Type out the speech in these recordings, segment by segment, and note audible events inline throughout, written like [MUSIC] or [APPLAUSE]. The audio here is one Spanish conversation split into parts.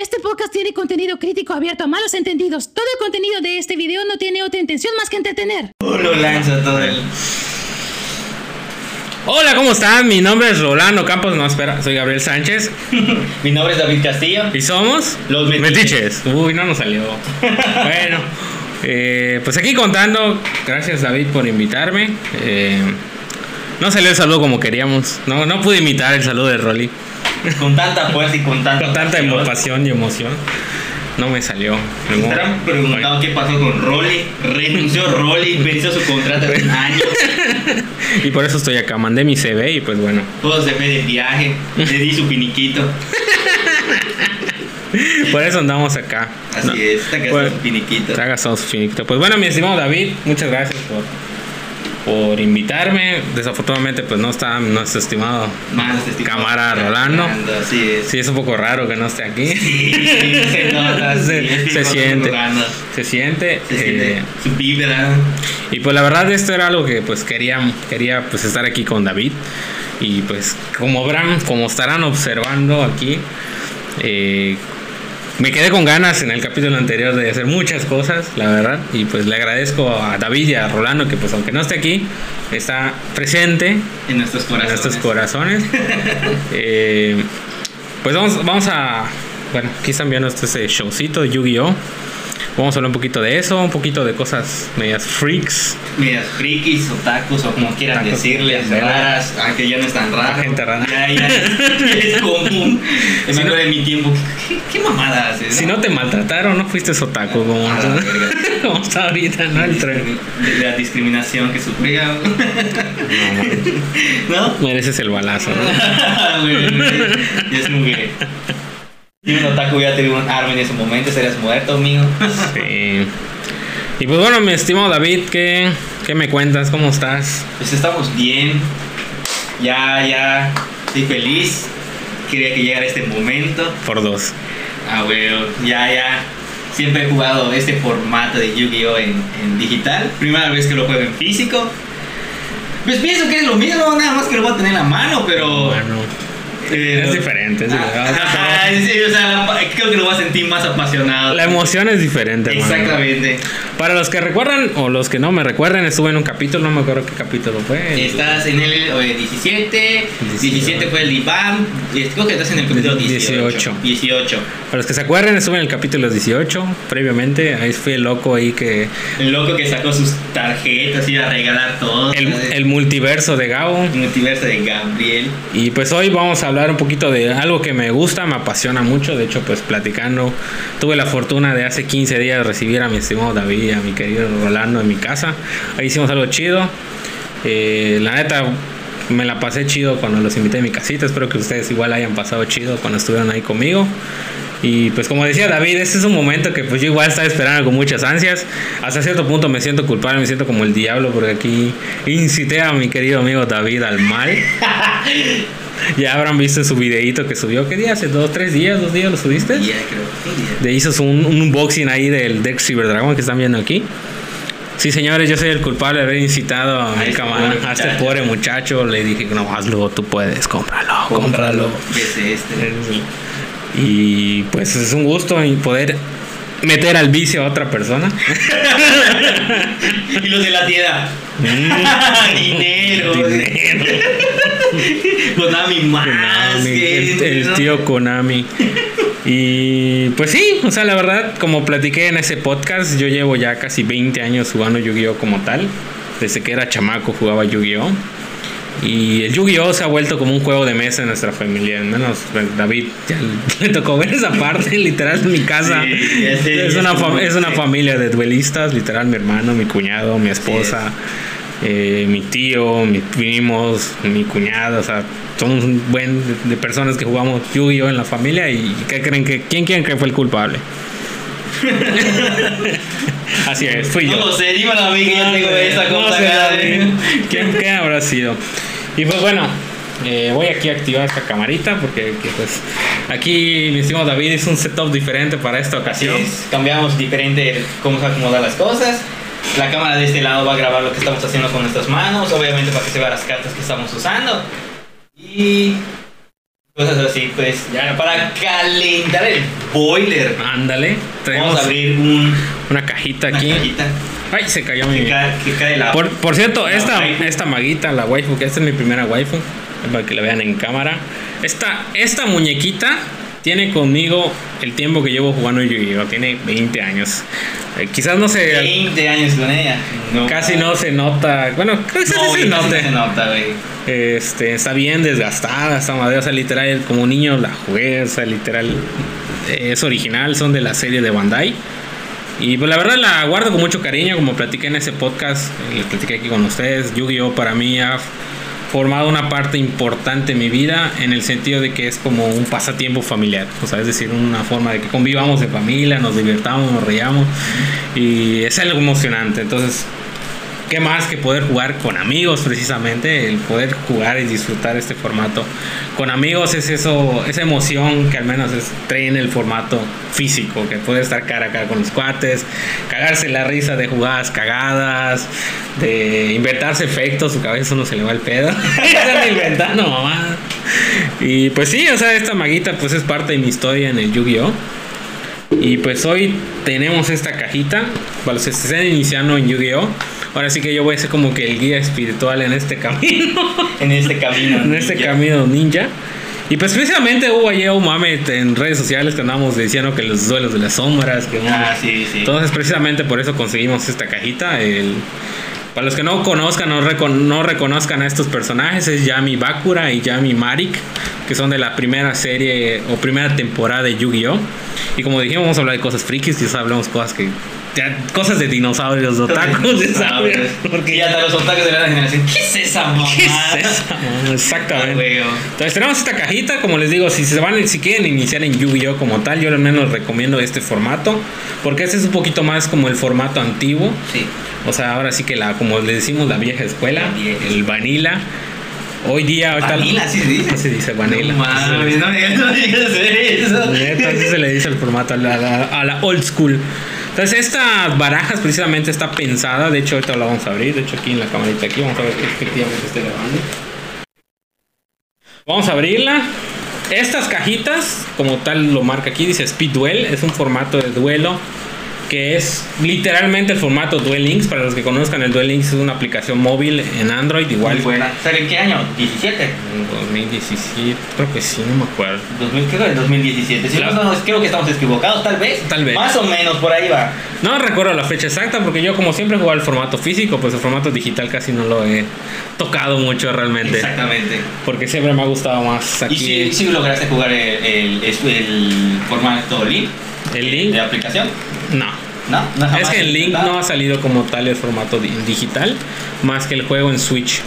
Este podcast tiene contenido crítico abierto a malos entendidos. Todo el contenido de este video no tiene otra intención más que entretener. Lo lanza todo el. Hola, ¿cómo están? Mi nombre es Rolando Campos, no espera, soy Gabriel Sánchez [LAUGHS] Mi nombre es David Castillo. y somos Los Metiches. Uy, no nos salió. [LAUGHS] bueno, eh, pues aquí contando, gracias David por invitarme. Eh, no salió el saludo como queríamos, no, no pude imitar el saludo de Rolly Con tanta fuerza y con tanta. con tanta pasión. pasión y emoción. No me salió. Estarán preguntando qué pasó con Rolly. Renunció Rolly, venció su contrato de un año. [LAUGHS] Y por eso estoy acá, mandé mi CV y pues bueno. Todo se fue de viaje. Le di su finiquito. [LAUGHS] Por eso andamos acá. Así No, es, está que Bueno, su finiquito. Te hagas todo finito. Pues bueno, mi estimado David, muchas gracias por, por invitarme. Desafortunadamente, pues no está nuestro estimado cámara Rolando. Así es. Sí, es un poco raro que no esté aquí. Sí, se nota, [LAUGHS] sí, Se- que se siente. Se siente. Se siente eh, su vibra. y pues la verdad esto era algo que pues quería, quería pues estar aquí con David. Y pues como verán, como estarán observando aquí, eh, me quedé con ganas en el capítulo anterior de hacer muchas cosas, la verdad. Y pues le agradezco a David y a Rolando que pues aunque no esté aquí, está presente En nuestros en corazones. nuestros corazones. [LAUGHS] Eh, pues vamos, vamos a... Bueno, aquí están viendo este ese showcito de Yu-Gi-Oh! Vamos a hablar un poquito de eso, un poquito de cosas medias freaks. medias frikis, otakus o como quieran Otakus, decirles, raras, aunque ya no es tan raro. gente rara. Ya, ya es, común. [LAUGHS] Si me no- acuerdo de mi tiempo. ¿Qué, qué mamada haces? Si no te maltrataron, no fuiste sotaco como, A la [LAUGHS] verga. como está ahorita, ¿no? El tren. De la discriminación que sufría. [LAUGHS] ¿No? Mereces el balazo, ¿no? Y es como que. Si un otaku hubiera tenido un arma en ese momento, serías muerto, amigo. Sí. Y pues bueno, mi estimado David, ¿qué, qué me cuentas? ¿Cómo estás? Pues estamos bien. Ya, ya. Estoy feliz. Quería que llegara este momento. Por dos. Ah, güey, ya, ya. Siempre he jugado este formato de Yu-Gi-Oh! En, en digital. Primera vez que lo juego en físico. Pues pienso que es lo mismo, nada más que lo voy a tener en la mano, pero. Bueno, es diferente. es diferente. Ah, sí, o sea, la- creo que lo voy a sentir más apasionado. La emoción es diferente, hermano. Exactamente. Para los que recuerdan o los que no me recuerden, estuve en un capítulo, no me acuerdo qué capítulo fue. Estás en el eh, 17, 17 fue el IBAM, creo que estás en el capítulo 18. 18. 18. Para los que se acuerden, estuve en el capítulo 18, previamente. Ahí fui el loco ahí que. El loco que sacó sus tarjetas y iba a regalar todo. El, el multiverso de Gabo. El multiverso de Gabriel. Y pues hoy vamos a hablar un poquito de algo que me gusta, me apasiona mucho. De hecho, pues platicando, tuve la fortuna de hace 15 días recibir a mi estimado David y a mi querido Rolando en mi casa. Ahí hicimos algo chido. Eh, la neta, me la pasé chido cuando los invité a mi casita. Espero que ustedes igual hayan pasado chido cuando estuvieron ahí conmigo. Y pues como decía David, este es un momento que pues yo igual estaba esperando con muchas ansias. Hasta cierto punto me siento culpable, me siento como el diablo porque aquí incité a mi querido amigo David al mal. [LAUGHS] ya habrán visto su videíto que subió. ¿Qué día? ¿Hace dos, tres días? ¿Dos días lo subiste? Ya creo. De hizo un, un unboxing ahí del Dex Cyber Dragon que están viendo aquí. Sí, señores, yo soy el culpable de haber incitado a, A mi este camarada, a este muchacho. pobre muchacho. Le dije, no, hazlo, tú puedes, cómpralo, cómpralo. ¿Qué es este? Y pues es un gusto poder meter al vicio a otra persona. [LAUGHS] y los de la tienda. [LAUGHS] Dinero. Dinero. [LAUGHS] Konami más. Konami, el, el ¿no? tío Konami. Y pues sí, o sea, la verdad, como platiqué en ese podcast, yo llevo ya casi 20 años jugando Yu-Gi-Oh como tal. Desde que era chamaco jugaba Yu-Gi-Oh! Y el Yu-Gi-Oh! se ha vuelto como un juego de mesa en nuestra familia. Al menos bueno, David ya [LAUGHS] le tocó ver esa parte, [LAUGHS] literal, en mi casa. Sí, es, una es una sí. familia de duelistas, literal, mi hermano, mi cuñado, mi esposa, eh, mi tío, mis primos, mi cuñado, o sea, somos un buen de, de personas que jugamos Yu-Gi-Oh! en la familia y ¿qué creen que, ¿quién creen que fue el culpable? [LAUGHS] Así es, fui yo. No sé, dímelo a mí que yo tengo esa No cosa David. de- ¿Quién, quién habrá sido? Y pues bueno, eh, voy aquí a activar esta camarita porque que, pues aquí mi estimado David hizo un setup diferente para esta ocasión. es, cambiamos diferente cómo se acomodan las cosas. La cámara de este lado va a grabar lo que estamos haciendo con nuestras manos, obviamente para que se vean las cartas que estamos usando. Y Cosas así, pues. Ya, para calentar el boiler. Ándale. Vamos a abrir un, una cajita una aquí. cajita Ay, se cayó mi. que cae, que cae la. Por, por cierto, la esta, waifu. esta maguita, la waifu, que esta es mi primera waifu, para que la vean en cámara. Esta, esta muñequita tiene conmigo el tiempo que llevo jugando Yu-Gi-Oh! Tiene 20 años. Eh, quizás no se. 20 años con ella. No. Casi no se nota. Bueno, casi No, se güey, casi no note. se nota, güey. Este, está bien desgastada esta madera, o sea, literal, como niño la jugué, o sea, literal, es original, son de la serie de Bandai. Y pues la verdad la guardo con mucho cariño, como platiqué en ese podcast, eh, les platiqué aquí con ustedes, Yu-Gi-Oh para mí ha formado una parte importante en mi vida en el sentido de que es como un pasatiempo familiar, o sea, es decir, una forma de que convivamos de familia, nos divertamos, nos reíamos y es algo emocionante, entonces qué más que poder jugar con amigos precisamente el poder jugar y disfrutar este formato con amigos es eso esa emoción que al menos es, trae en el formato físico que puede estar cara a cara con los cuates cagarse la risa de jugadas cagadas de inventarse efectos su cabeza uno se le va el pedo. [LAUGHS] Inventando mamá. Y pues sí o sea esta maguita pues es parte de mi historia en el Yu-Gi-Oh. Y pues hoy tenemos esta cajita para los que se estén iniciando en Yu-Gi-Oh! Ahora sí que yo voy a ser como que el guía espiritual en este camino, [LAUGHS] En este camino. en este ninja. camino ninja. Y pues precisamente hubo ayer un mame en redes sociales que andamos diciendo que los duelos de las sombras, que Ah, sí, sí. entonces precisamente por eso conseguimos esta cajita. El, para los que no conozcan, no, recon- no reconozcan a estos personajes, es Yami Bakura y Yami Marik, que son de la primera serie o primera temporada de Yu-Gi-Oh! Y como dijimos, vamos a hablar de cosas frikis, quizás hablamos cosas que... ya, cosas de dinosaurios, de otakus, de sabios, Porque porque ya hasta los otakus de la generación. ¿Qué es esa mamá? ¿Qué es esa, mamá? Exactamente. Güey, Entonces tenemos esta cajita, como les digo, si se van, si quieren iniciar en Yu-Gi-Oh como tal, yo al menos recomiendo este formato, porque este es un poquito más como el formato antiguo, Sí. o sea, ahora sí que la, como le decimos, la vieja escuela, La vieja. el vanilla. Hoy día, ahorita Vanilla, sí se dice. Sí se dice vanilla. No Así mames, no digas no eso. Así se le dice el formato a la, a la- a la old school. Entonces, estas barajas precisamente está pensada. De hecho, ahorita la vamos a abrir. De hecho, aquí en la camarita, aquí vamos a ver que efectivamente esté grabando. Vamos a abrirla. Estas cajitas, como tal lo marca aquí, dice Speed Duel. Es un formato de duelo que es literalmente el formato Duel Links. Para los que conozcan, el Duel Links es una aplicación móvil en Android. Igual Muy buena. ¿Sale en qué año? ¿17? en 2017, creo que sí, no me acuerdo. 2000, creo que en 2017. Si Claro. no, no, creo que estamos equivocados, tal vez. Tal vez. Más o menos, por ahí va. No recuerdo la fecha exacta porque yo como siempre he jugado el formato físico, pues el formato digital casi no lo he tocado mucho realmente. Exactamente. Porque siempre me ha gustado más aquí ¿Y si, si lograste jugar el, el, es- el formato Link el link. de aplicación? No. ¿No? ¿No Es que el link no ha salido como tal el formato di- digital, más que el juego en Switch.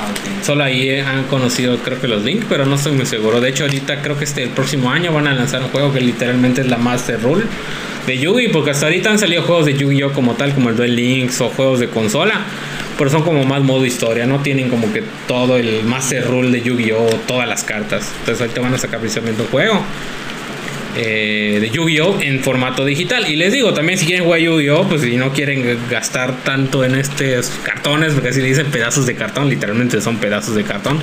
Ah, ok. Solo ahí han conocido creo que los links, pero no estoy muy seguro. De hecho ahorita creo que este el próximo año van a lanzar un juego que literalmente es la Master Rule de Yugi, porque hasta ahorita han salido juegos de Yu-Gi-Oh como tal, como el Duel Links o juegos de consola, pero son como más modo historia, no tienen como que todo el Master Rule de Yu-Gi-Oh, todas las cartas. Entonces ahorita van a sacar precisamente un juego eh, de Yu-Gi-Oh en formato digital. Y les digo, también si quieren jugar Yu-Gi-Oh, pues si no quieren gastar tanto en estos cartones, porque así le dicen pedazos de cartón, literalmente son pedazos de cartón,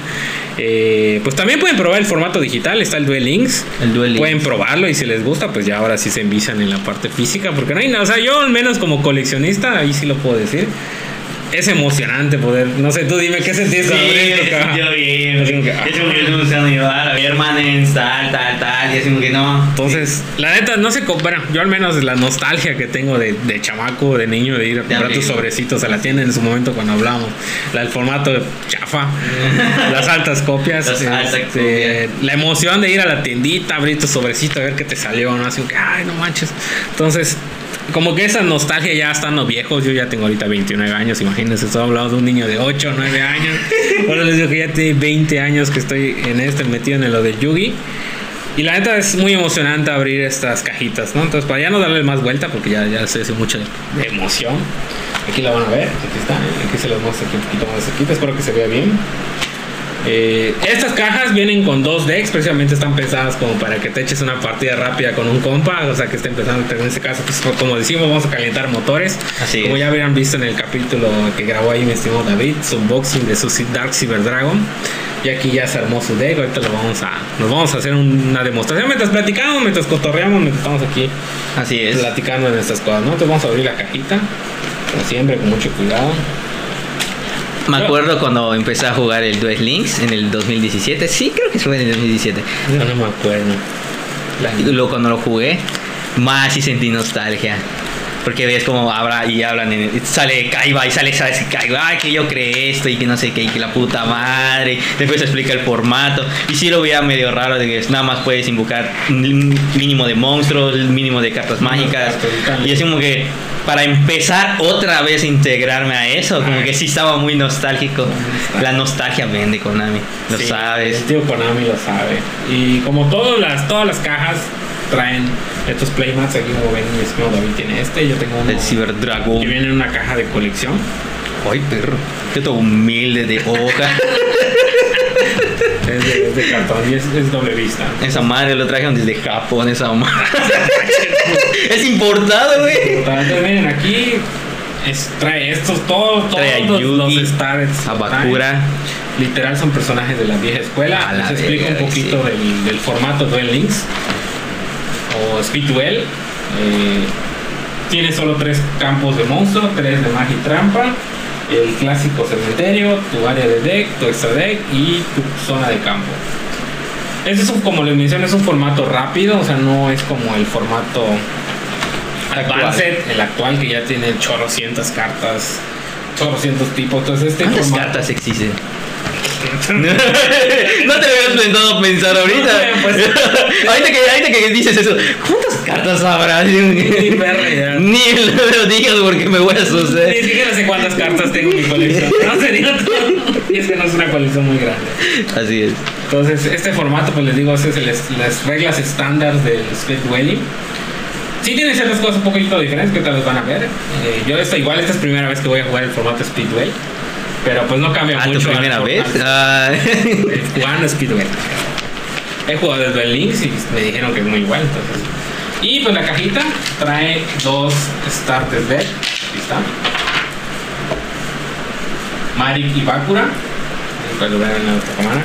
eh, pues también pueden probar el formato digital, está el Duel Links. El Duel Links. Pueden probarlo y si les gusta, pues ya ahora sí se envician en la parte física, porque no hay nada, o sea, yo al menos como coleccionista, ahí sí lo puedo decir. Es emocionante poder, no sé, tú dime qué sentiste caja? yo bien. Así como que, ah. Que llevar a mi hermana en tal, tal, tal. Y así como que no. Entonces, la neta, no sé, co- bueno, yo al menos la nostalgia que tengo de, de chamaco, de niño, de ir a comprar tus sobrecitos a la tienda en su momento cuando hablamos, la, el formato de chafa, [LAUGHS] las altas copias, Las altas este, la emoción de ir a la tiendita, abrir tu sobrecito, a ver qué te salió, ¿no? Así que, ay, no manches. Entonces, como que esa nostalgia ya estando viejos, yo ya tengo ahorita 29 años, imagínense, estoy hablando de un niño de 8 o 9 años. [LAUGHS] Ahora les digo que ya tiene 20 años que estoy en este metido en lo de Yugi. Y la neta es muy emocionante abrir estas cajitas, ¿no? Entonces, para ya no darle más vuelta, porque ya, ya se hace mucha emoción. Aquí la van a ver, aquí está, aquí se los muestro aquí un poquito más cerquita, espero que se vea bien. Eh, estas cajas vienen con dos decks, precisamente están pensadas como para que te eches una partida rápida con un compa, o sea que esté empezando, en este caso, pues como decimos, vamos a calentar motores. Así como es. ya habrían visto en el capítulo que grabó ahí mi estimado David, su unboxing de su Dark Cyber Dragon. Y aquí ya se armó su deck, ahorita lo vamos a, nos vamos a hacer una demostración mientras platicamos, mientras cotorreamos, mientras estamos aquí Así es. platicando en estas cosas, ¿no? Entonces vamos a abrir la cajita, como siempre, con mucho cuidado. Me acuerdo cuando empecé a jugar el Duel Links en el 2017. Sí, creo que fue en el 2017. Yo no me acuerdo. Luego cuando lo jugué, más sí sentí nostalgia. Porque ves como habla y hablan, en- sale Kaiba y sale, sabes, Kaiba, que yo creé esto y que no sé qué, y que la puta madre. Después explica el formato. Y sí lo veía medio raro de que nada más puedes invocar un mínimo de monstruos, mínimo de cartas mágicas. Y es como que para empezar otra vez a integrarme a eso, como que sí estaba muy nostálgico. La nostalgia vende Konami, lo Sí, sabes. El tío Konami lo sabe. Y como todas las, todas las cajas traen estos playmats, aquí como ven, mi estimado David tiene este, yo tengo uno El Cyber Dragon. que viene en una caja de colección. Ay, perro. Qué todo humilde de hoja. Es de, es de cartón y es, es doble vista. esa madre lo trajeron desde Japón, esa madre. [LAUGHS] es importado, güey. Entonces miren aquí es- trae estos todos, todos Trae a los, Yugi, los stars. A Bakura. Literal son personajes de la vieja escuela. Les explico un poquito sí. del, del formato Duel Links o Speed Duel. Eh, tiene solo tres campos de monstruo, tres de magia y trampa, el clásico cementerio, tu área de deck, tu extra deck y tu zona de campo. Este es un, como les mencioné, es un formato rápido, o sea, no es como el formato Actual. Advanced, el actual que ya tiene chorrocientas cartas, chorrocientos tipos. Entonces este ¿Cuántas formato- cartas existen? [LAUGHS] no te lo habías pensado pensar ahorita. No pues. [LAUGHS] ahorita, que, ahorita que dices eso, ¿cuántas cartas habrá? Ni. [LAUGHS] Ni lo digas porque me voy a Ni asustar. siquiera sé cuántas cartas tengo en mi colección. No sé, digo todo. Y es que no es una colección muy grande. Así es. Entonces, este formato, pues les digo, es el- las reglas estándar del Speed Dwelling. Sí tiene ciertas cosas un poquito diferentes que tal vez van a ver. Eh, yo esta, igual esta es primera vez que voy a jugar el formato Speed Duel. Pero pues no cambia ¿A tu mucho. al primera vez? formato. Ah, Eh, [LAUGHS] Jugando Speed Duel. He jugado el Duel Links y me dijeron que es muy igual. Entonces. Y pues la cajita trae dos starters deck. Aquí está. Marik y Bakura. Para lo vean en la otra cámara.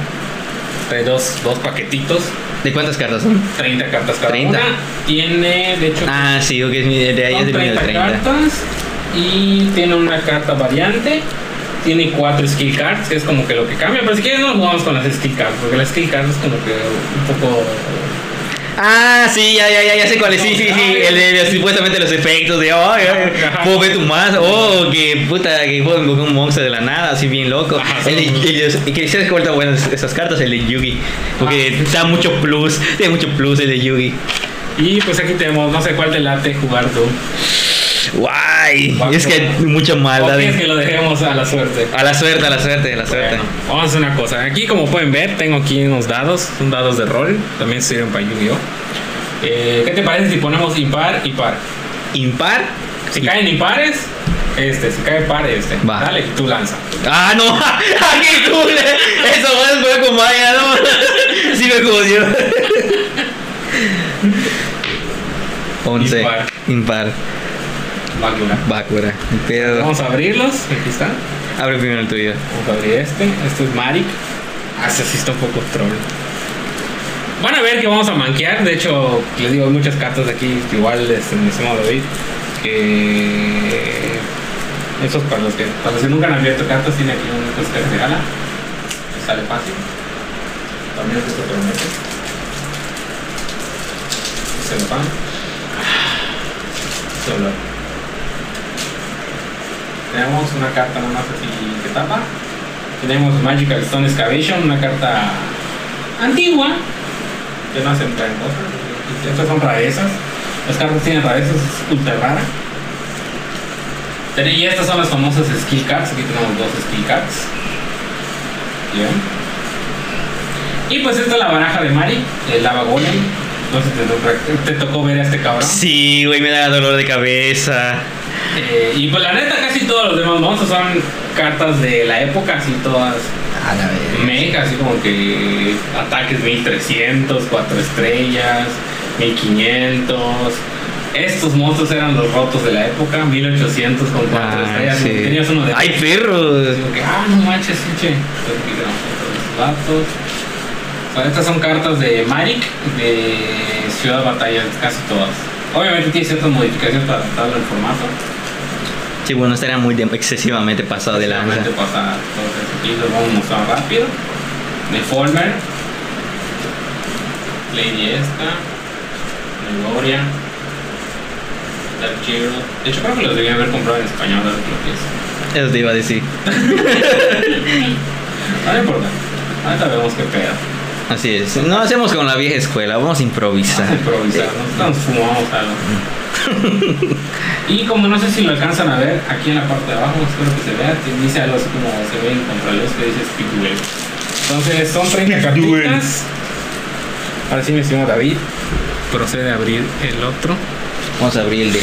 Trae dos, dos paquetitos. ¿De cuántas cartas son? 30 cartas cada 30. una. Tiene, de hecho, Ah, sí, ok, de ahí es de 30, 30. cartas. Y tiene una carta variante. Tiene cuatro skill cards, que es como que lo que cambia. Pero si quieres, no jugamos con las skill cards, porque las skill cards es como que un poco. Ah, sí, ya, ya, ya, ya sé cuál es. Sí, sí, sí. El de supuestamente los efectos de, Ajá. puedo ver tu más. Oh, que puta, que invocar un monstruo de la nada, así bien loco. El el que se vuelta buenas esas cartas, el de Yugi. Porque Ah. da mucho plus, tiene mucho plus el de Yugi. Y pues aquí tenemos, no sé cuál te late jugar tú. Guay, es que hay mucha maldad. que lo dejemos a la suerte. A la suerte, a la suerte, a la suerte. Bueno, vamos a hacer una cosa. Aquí, como pueden ver, tengo aquí unos dados, son dados de rol. También sirven para Yu-Gi-Oh! Eh, ¿Qué te parece si ponemos impar y par? Impar. Si caen impares, este. Si cae par, este. Va. Dale, tú lanza. Ah, no, ¡Ah, qué cool! Eso fue fue con Maya, ¿no? [LAUGHS] Sí me jodió. [LAUGHS] 11. Impar. Impar. Bakura. Bakura. Pero. Vamos a abrirlos. Aquí está. Abre primero el tuyo. Vamos a abrir este. Este es Marik. Ah, este sí está un poco troll. Van a ver que vamos a manquear. De hecho, les digo, hay muchas cartas de aquí. Igual, este, mi estimado David. Que. Esos para los que, para los que nunca han abierto cartas, tiene aquí un pues, que regala. Sale fácil. También es se promete. Se lo van. Solo. Tenemos una carta nada más así que tapa. Tenemos Magical Stone Excavation, una carta antigua que no hacen gran cosa. Estas son rarezas. Las cartas tienen rarezas, es ultra rara. Y estas son las famosas skill cards. Aquí tenemos dos skill cards. Bien. Y pues esta es la baraja de Mari, el Lava Golem. No sé si te, te tocó ver a este cabrón. Sí, güey, me da dolor de cabeza. Eh, y pues la neta, casi todos los demás monstruos son cartas de la época, así todas. A la vez. Mega, así como que ataques 1300, 4 estrellas, 1500. Estos monstruos eran los rotos de la época, 1800 con 4 Ah, estrellas. sí. Tenías uno de. ¡Ay, perros! Digo que, ah, no manches, pinche. O sea, estas son cartas de Marik, de Ciudad Batalla, casi todas. Obviamente tiene ciertas modificaciones para adaptarlo al formato. Sí, bueno, estaría muy de- excesivamente pasado de lanza. Solamente pasa todo eso. Aquí los vamos a mostrar rápido. Deformer. Lady esta. Meloria. Dark Hero. De hecho creo que los debía haber comprado en español, ahora que lo pienso. Eso te iba a decir. [LAUGHS] No importa. Ahorita vemos qué pedo. Así es. No hacemos con la vieja escuela, vamos a improvisar. Vamos a improvisar, ¿no? Nos fumamos algo. y como no sé si lo alcanzan a ver, aquí en la parte de abajo, espero que se vea, dice algo así como se ve en contraluz que dice Speedwell. Entonces son 30 cartitas. Ahora sí, mi estimado David, procede a abrir el otro. Vamos a abrir el de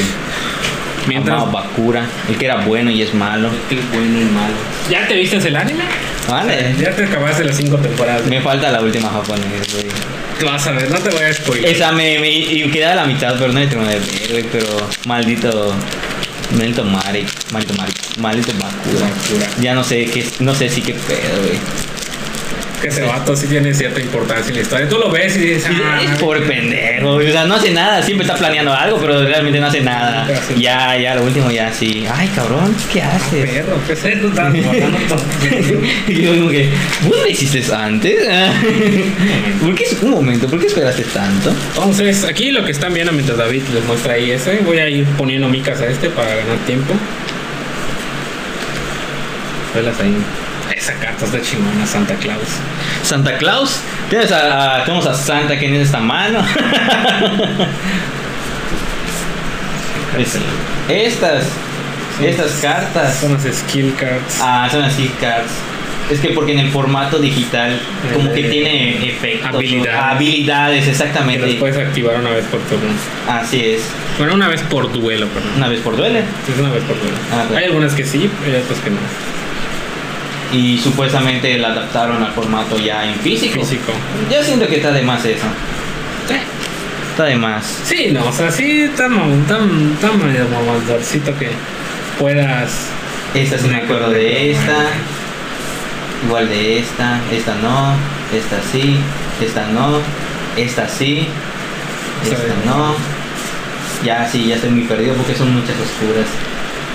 Mientras. Amado Bakura, el que era bueno y es malo. El bueno y malo. ¿Ya te viste el anime? Vale. Ya te acabaste las 5 temporadas. Me falta la última japonesa, güey. Te vas a ver, no te voy a spoiler. Esa me, me y queda a la mitad, pero no le tengo de ver, güey, pero maldito maldito Mari, maldito Mari, maldito. Bakura. Ya no sé qué, no sé si qué pedo, güey. Que ese vato sí tiene cierta importancia en la historia. Tú lo ves y dices, ah, es pobre pendejo, o sea, no hace nada, siempre está planeando algo, pero realmente no hace nada. Ya, ya, lo último ya sí. Ay, cabrón, ¿qué haces? perro, ¿qué es eso? [LAUGHS] Y yo como que, ¿vos lo hiciste antes? [LAUGHS] ¿Por qué, un momento, ¿por qué esperaste tanto? Entonces, aquí lo que están viendo mientras David les muestra ahí ese, voy a ir poniendo micas a este para ganar tiempo. Velas ahí. Esa carta está chingona, Santa Claus. Santa Claus, tienes a, a- tenemos a Santa que tiene esta mano. [LAUGHS] Es- estas, estas cartas, Son las skill cards. ah, son así cards. Es que porque en el formato digital como que Eh, tiene efectos, habilidades. habilidades, que las exactamente. puedes activar una vez por turno. Así es, Bueno, una vez por duelo, perdón. una vez por duele. Sí, Es una vez por duelo. Ah, ok. Hay algunas que sí, hay otras que no. Y supuestamente la adaptaron al formato ya en físico. Físico. Yo siento que está de más eso. Está de más. Sí, no, o sea, sí, está, mam- está, está medio mamadorcito que puedas. Esta sí me acuerdo de esta. Igual de esta. Esta no. Esta sí. Esta no. Esta sí. Esta no. Ya sí, ya estoy muy perdido porque son muchas oscuras.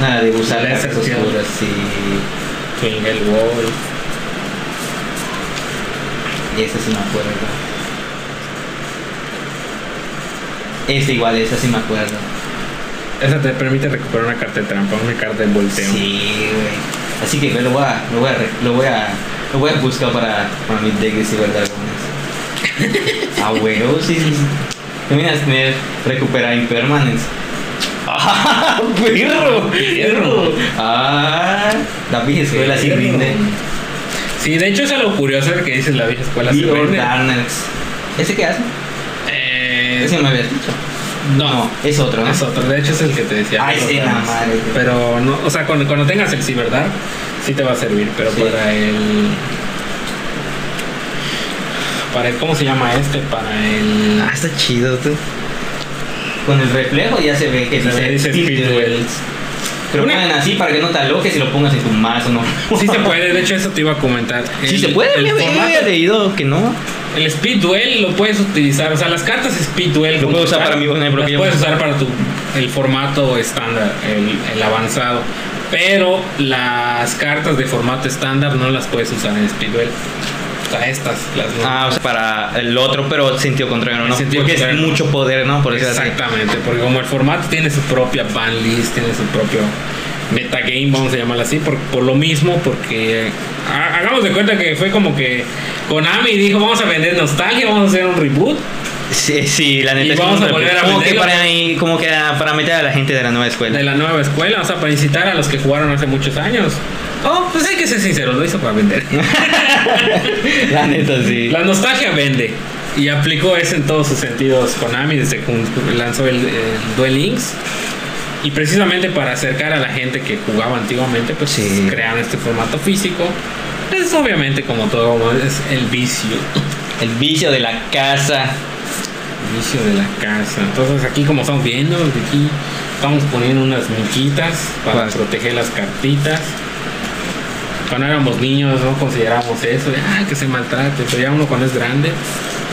Nada de usar La cartas excepción. oscuras, sí. El wall. Y esta sí me acuerdo. Esta igual, esta sí me acuerdo. Esa te permite recuperar una carta de trampa, una carta de volteo. Sí, güey. Así que lo voy a, lo voy a, lo voy a, lo voy a buscar para, para mi deck de ciberdragones. [LAUGHS] ah, huevo, sí, sí. sí. Terminas tener recuperar impermanence. ¡Ah! ¡Perro! ¡Perro! ¡Ah! La vieja escuela sí Perro. rinde. Sí, de hecho, eso es lo curioso que dices la vieja escuela. Vende. Darkness. ¿Ese qué hace? Eh, Ese me habías dicho. no, es otro, ¿no? es otro. De hecho, es el que te decía. Ay, sí, la madre. Pero, no, o sea, cuando, cuando tengas el Cyberdar, sí te va a servir. Pero Sí. para el. Para el. ¿Cómo se llama este? Para el. Ah, está chido, tú. Con el reflejo ya se ve que dice Speed Speed Duels. Duels. Pero Una- ponen así para que no te aloques y lo pongas en tu mazo, ¿no? [LAUGHS] Sí se puede, de hecho eso te iba a comentar. Sí El- se puede, el ya había formato- leído que no. El Speed Duel lo puedes utilizar, o sea, las cartas Speed Duel Lo puedo usar para mi- mi las puedes usar para tu el formato estándar, el, el avanzado, pero las cartas de formato estándar no las puedes usar en Speed Duel. Sea, estas las. Ah, o sea, para el otro, pero sentido contrario, ¿no? En sentido Porque es contrario. mucho poder, ¿no? Por así. Exactamente, porque como el formato tiene su propia ban list, tiene su propio metagame, vamos a llamarlo así, por, por lo mismo, porque ha- hagamos de cuenta que fue como que Konami dijo, vamos a vender nostalgia, vamos a hacer un reboot. Sí, sí, la neta Y es vamos como a volver a como que para ahí- como que para meter a la gente de la nueva escuela. de la nueva escuela, o sea, para incitar a los que jugaron hace muchos años. Oh, pues hay que ser sinceros, lo hizo para vender. [LAUGHS] la neta sí. La nostalgia vende. Y aplicó eso en todos sus sentidos Konami desde que lanzó el, el Duel Links. Y precisamente para acercar a la gente que jugaba antiguamente, pues Sí. crearon este formato físico. Es obviamente como todo, es el vicio. El vicio de la casa. El vicio de la casa. Entonces aquí como estamos viendo, aquí estamos poniendo unas miquitas para ¿Cuál? proteger las cartitas. Cuando éramos niños no consideramos eso, de, ah, que se maltrate, pero ya uno cuando es grande,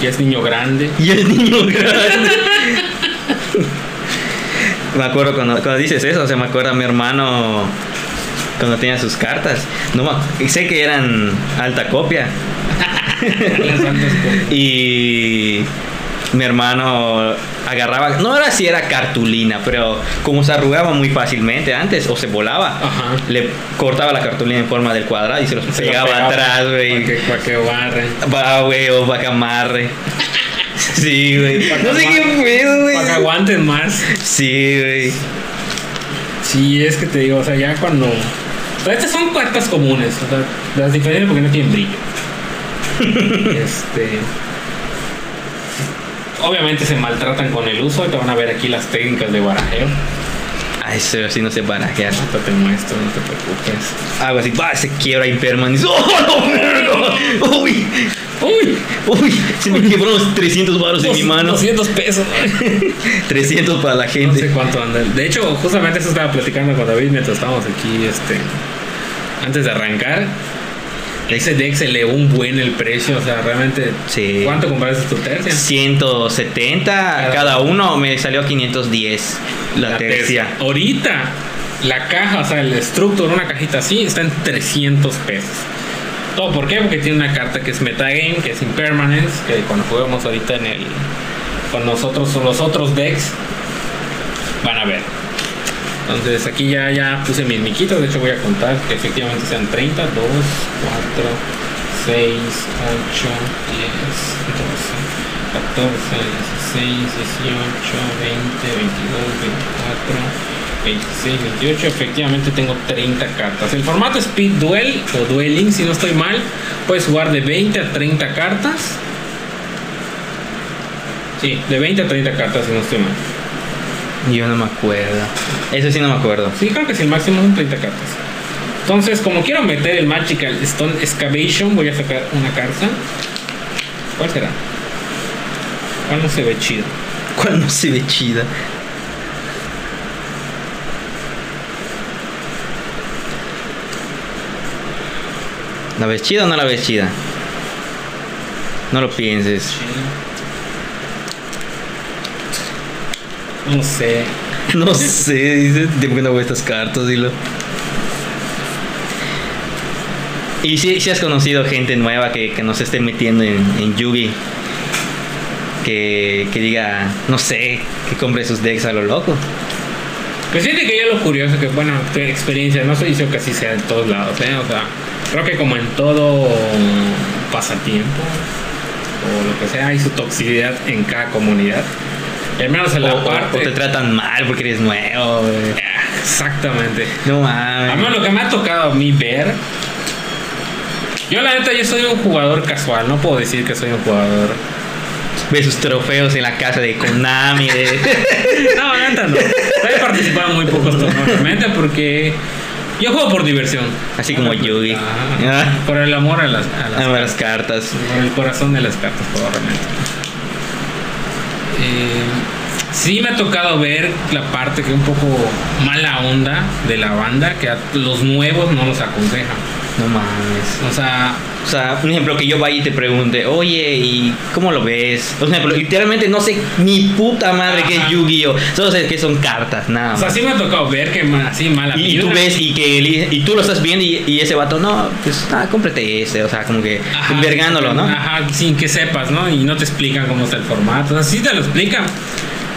ya es niño grande. [LAUGHS] Y el niño grande. [LAUGHS] me acuerdo cuando, cuando dices eso, se me acuerda mi hermano cuando tenía sus cartas. No me- sé que eran alta copia. [LAUGHS] Y mi hermano agarraba, no era si era cartulina, pero como se arrugaba muy fácilmente antes o se volaba, Ajá. le cortaba la cartulina en forma del cuadrado y se los Se lo pegaba, atrás, Para güey. que, pa' que barre. Va, güey, o para que amarre. [LAUGHS] Sí, güey. No sé qué pedo, güey. Para que aguanten más. Sí, güey. Sí, es que te digo, o sea, ya cuando. O sea, estas son cartas comunes, o sea, las diferencias porque no tienen brillo. [LAUGHS] este. Obviamente se maltratan con el uso, y te van a ver aquí las técnicas de barajeo. Ay, eso sí no sé barajear. Ahorita te muestro, no te preocupes. Algo así, va, se quiebra impermanente. [LAUGHS] ¡Oh, no, verga! ¡Uy! ¡Uy! ¡Uy! Se me quebró los 300 baros en mi mano. 200 pesos. [LAUGHS] 300 para la No gente. sé cuánto anda. De hecho, justamente eso estaba platicando con David mientras estábamos aquí, este. Antes de arrancar. Ese deck se elevó un buen el precio, o sea, realmente. Sí. ¿Cuánto compraste tu tercia? 170 cada uno me salió a 510 la, tercia. Ahorita, la caja, o sea, el structure, una cajita así, está en 300 pesos. ¿Todo por qué? Porque tiene una carta que es metagame, que es impermanence, que cuando juguemos ahorita en el. con nosotros o los otros decks, van a ver. Entonces aquí ya, ya puse mis miquitas, de hecho voy a contar que efectivamente sean 30, 2, 4, 6, 8, 10, 12, 14, 16, 18, 20, 22, 24, 26, 28. Efectivamente tengo 30 cartas. El formato Speed Duel o Dueling, si no estoy mal, puedes jugar de 20 a 30 cartas. Sí, de 20 a 30 cartas si no estoy mal. Yo no me acuerdo. Eso sí no me acuerdo. Sí, creo que sí, el máximo son 30 cartas. Entonces, como quiero meter el Magical Stone Excavation, voy a sacar una carta. ¿Cuál será? ¿Cuál no se ve chido? ¿Cuál no se ve chida? ¿La ves chida o no la ves chida? No lo pienses. No sé. No [LAUGHS] sé, dice, de buena voy estas cartas, dilo. Y si, si has conocido gente nueva que, que nos esté metiendo en, en Yugi, que, que diga, no sé, que compre sus decks a lo loco. Pues fíjate que ya lo curioso, que bueno, tu experiencia, no estoy diciendo que así sea en todos lados, ¿eh? O sea, creo que como en todo pasatiempo o lo que sea, hay su toxicidad en cada comunidad. Y al menos en la O, o- parte. o te tratan mal porque eres nuevo. güey. Exactamente. No Al menos mames. lo que me ha tocado a mí ver. Yo la neta, yo soy un jugador casual, no puedo decir que soy un jugador. Ve sus trofeos en la casa de Konami. de- [LAUGHS] No, neta no. He participado en muy pocos torneos realmente porque yo juego por diversión. Así como Yugi. Ah. Por el amor a las, a las a las cartas. por el corazón de las cartas, probablemente. Eh, sí me ha tocado ver la parte que un poco mala onda de la banda, que a los nuevos no los aconsejan. No mames. O sea, O sea, un ejemplo que yo vaya y te pregunte, oye, ¿y cómo lo ves? Por ejemplo, literalmente no sé ni puta madre qué es. Yu-Gi-Oh! Solo sé que son cartas, nada o sea, más. sí me ha tocado ver que así mala Y, y tú ves y que eli- y tú lo estás viendo y, y ese vato, no, pues ah, cómprate este, o sea, como que Ajá, envergándolo, ¿no? Ajá, sin que sepas, ¿no? Y no te explican cómo está el formato. O sea, sí te lo explican,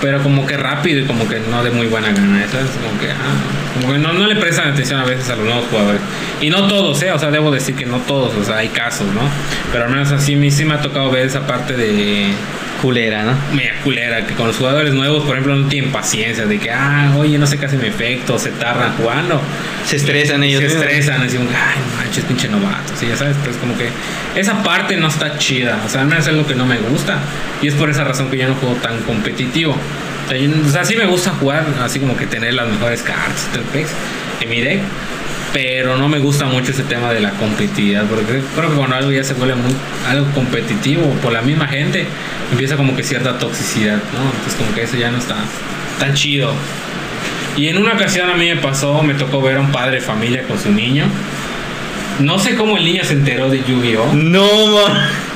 pero como que rápido y como que no de muy buena gana. ¿sabes? Como que, ah, como no, no le prestan atención a veces a los nuevos jugadores. Y no todos, ¿eh? O sea, debo decir que no todos, o sea, hay casos, ¿no? Pero al menos así a mí sí me ha tocado ver esa parte de Culera, ¿no? media culera, que con los jugadores nuevos, por ejemplo, no tienen paciencia, de que, ah, oye, no sé qué hace mi efecto, se tardan jugando. Se estresan ellos. Se mismos. estresan, así como, ay, no manches, pinche novato. Sí, ya sabes, pues como que esa parte no está chida. O sea, al menos es lo que no me gusta. Y es por esa razón que yo no juego tan competitivo. O sea, yo- o sea, sí me gusta jugar, así como que tener las mejores cartas en mi deck. Pero no me gusta mucho ese tema de la competitividad, porque creo que cuando algo ya se vuelve muy, algo competitivo por la misma gente, empieza como que cierta toxicidad, ¿no? Entonces como que eso ya no está tan chido. Y en una ocasión a mí me pasó, me tocó ver a un padre de familia con su niño. No sé cómo el niño se enteró de Yu-Gi-Oh! No.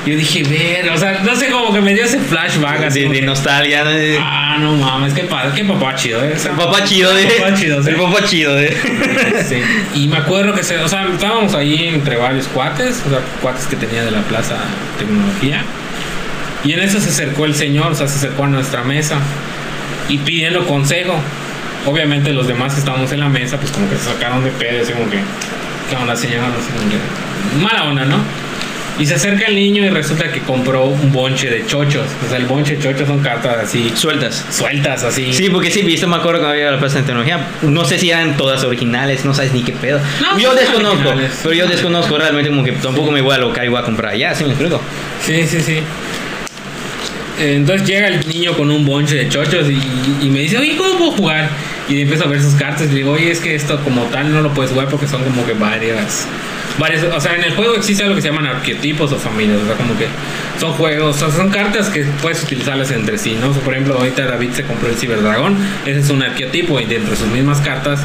Yo dije, ver, o sea, no sé, como que me dio ese flashback así. De, nostalgia. de- ah, no mames, qué padre, qué papá chido, ¿eh? O sea, El papá chido de. papá chido, sí. El papá chido de. Sí. Y me acuerdo que se, o sea, estábamos ahí entre varios cuates, o sea, cuates que tenía de la plaza tecnología. Y en eso se acercó el señor, o sea, se acercó a nuestra mesa y pidiendo consejo. Obviamente los demás que estábamos en la mesa, pues como que se sacaron de pedo, así como que, ¿qué onda señor? Así como que, mala onda, ¿no? Y se acerca el niño y resulta que compró un bonche de chochos. O sea, el bonche de chochos son cartas así, Sueltas. sueltas, así. Sí, porque sí, viste, me acuerdo cuando había la plaza de tecnología. No sé si eran todas originales, no sabes ni qué pedo. No, yo desconozco, pero yo desconozco realmente como que tampoco me voy a locar y voy a comprar allá, ¿sí me explico? Sí, sí, sí. Entonces llega el niño con un bonche de chochos y, y me dice, oye, ¿cómo puedo jugar? Y empiezo a ver sus cartas y digo, oye, es que esto como tal no lo puedes jugar porque son como que varias... varias o sea, en el juego existe algo que se llaman arquetipos o familias, o sea, como que son juegos, o sea, son cartas que puedes utilizarlas entre sí, ¿no? O sea, por ejemplo, ahorita David se compró el Ciberdragón, ese es un arquetipo y dentro de sus mismas cartas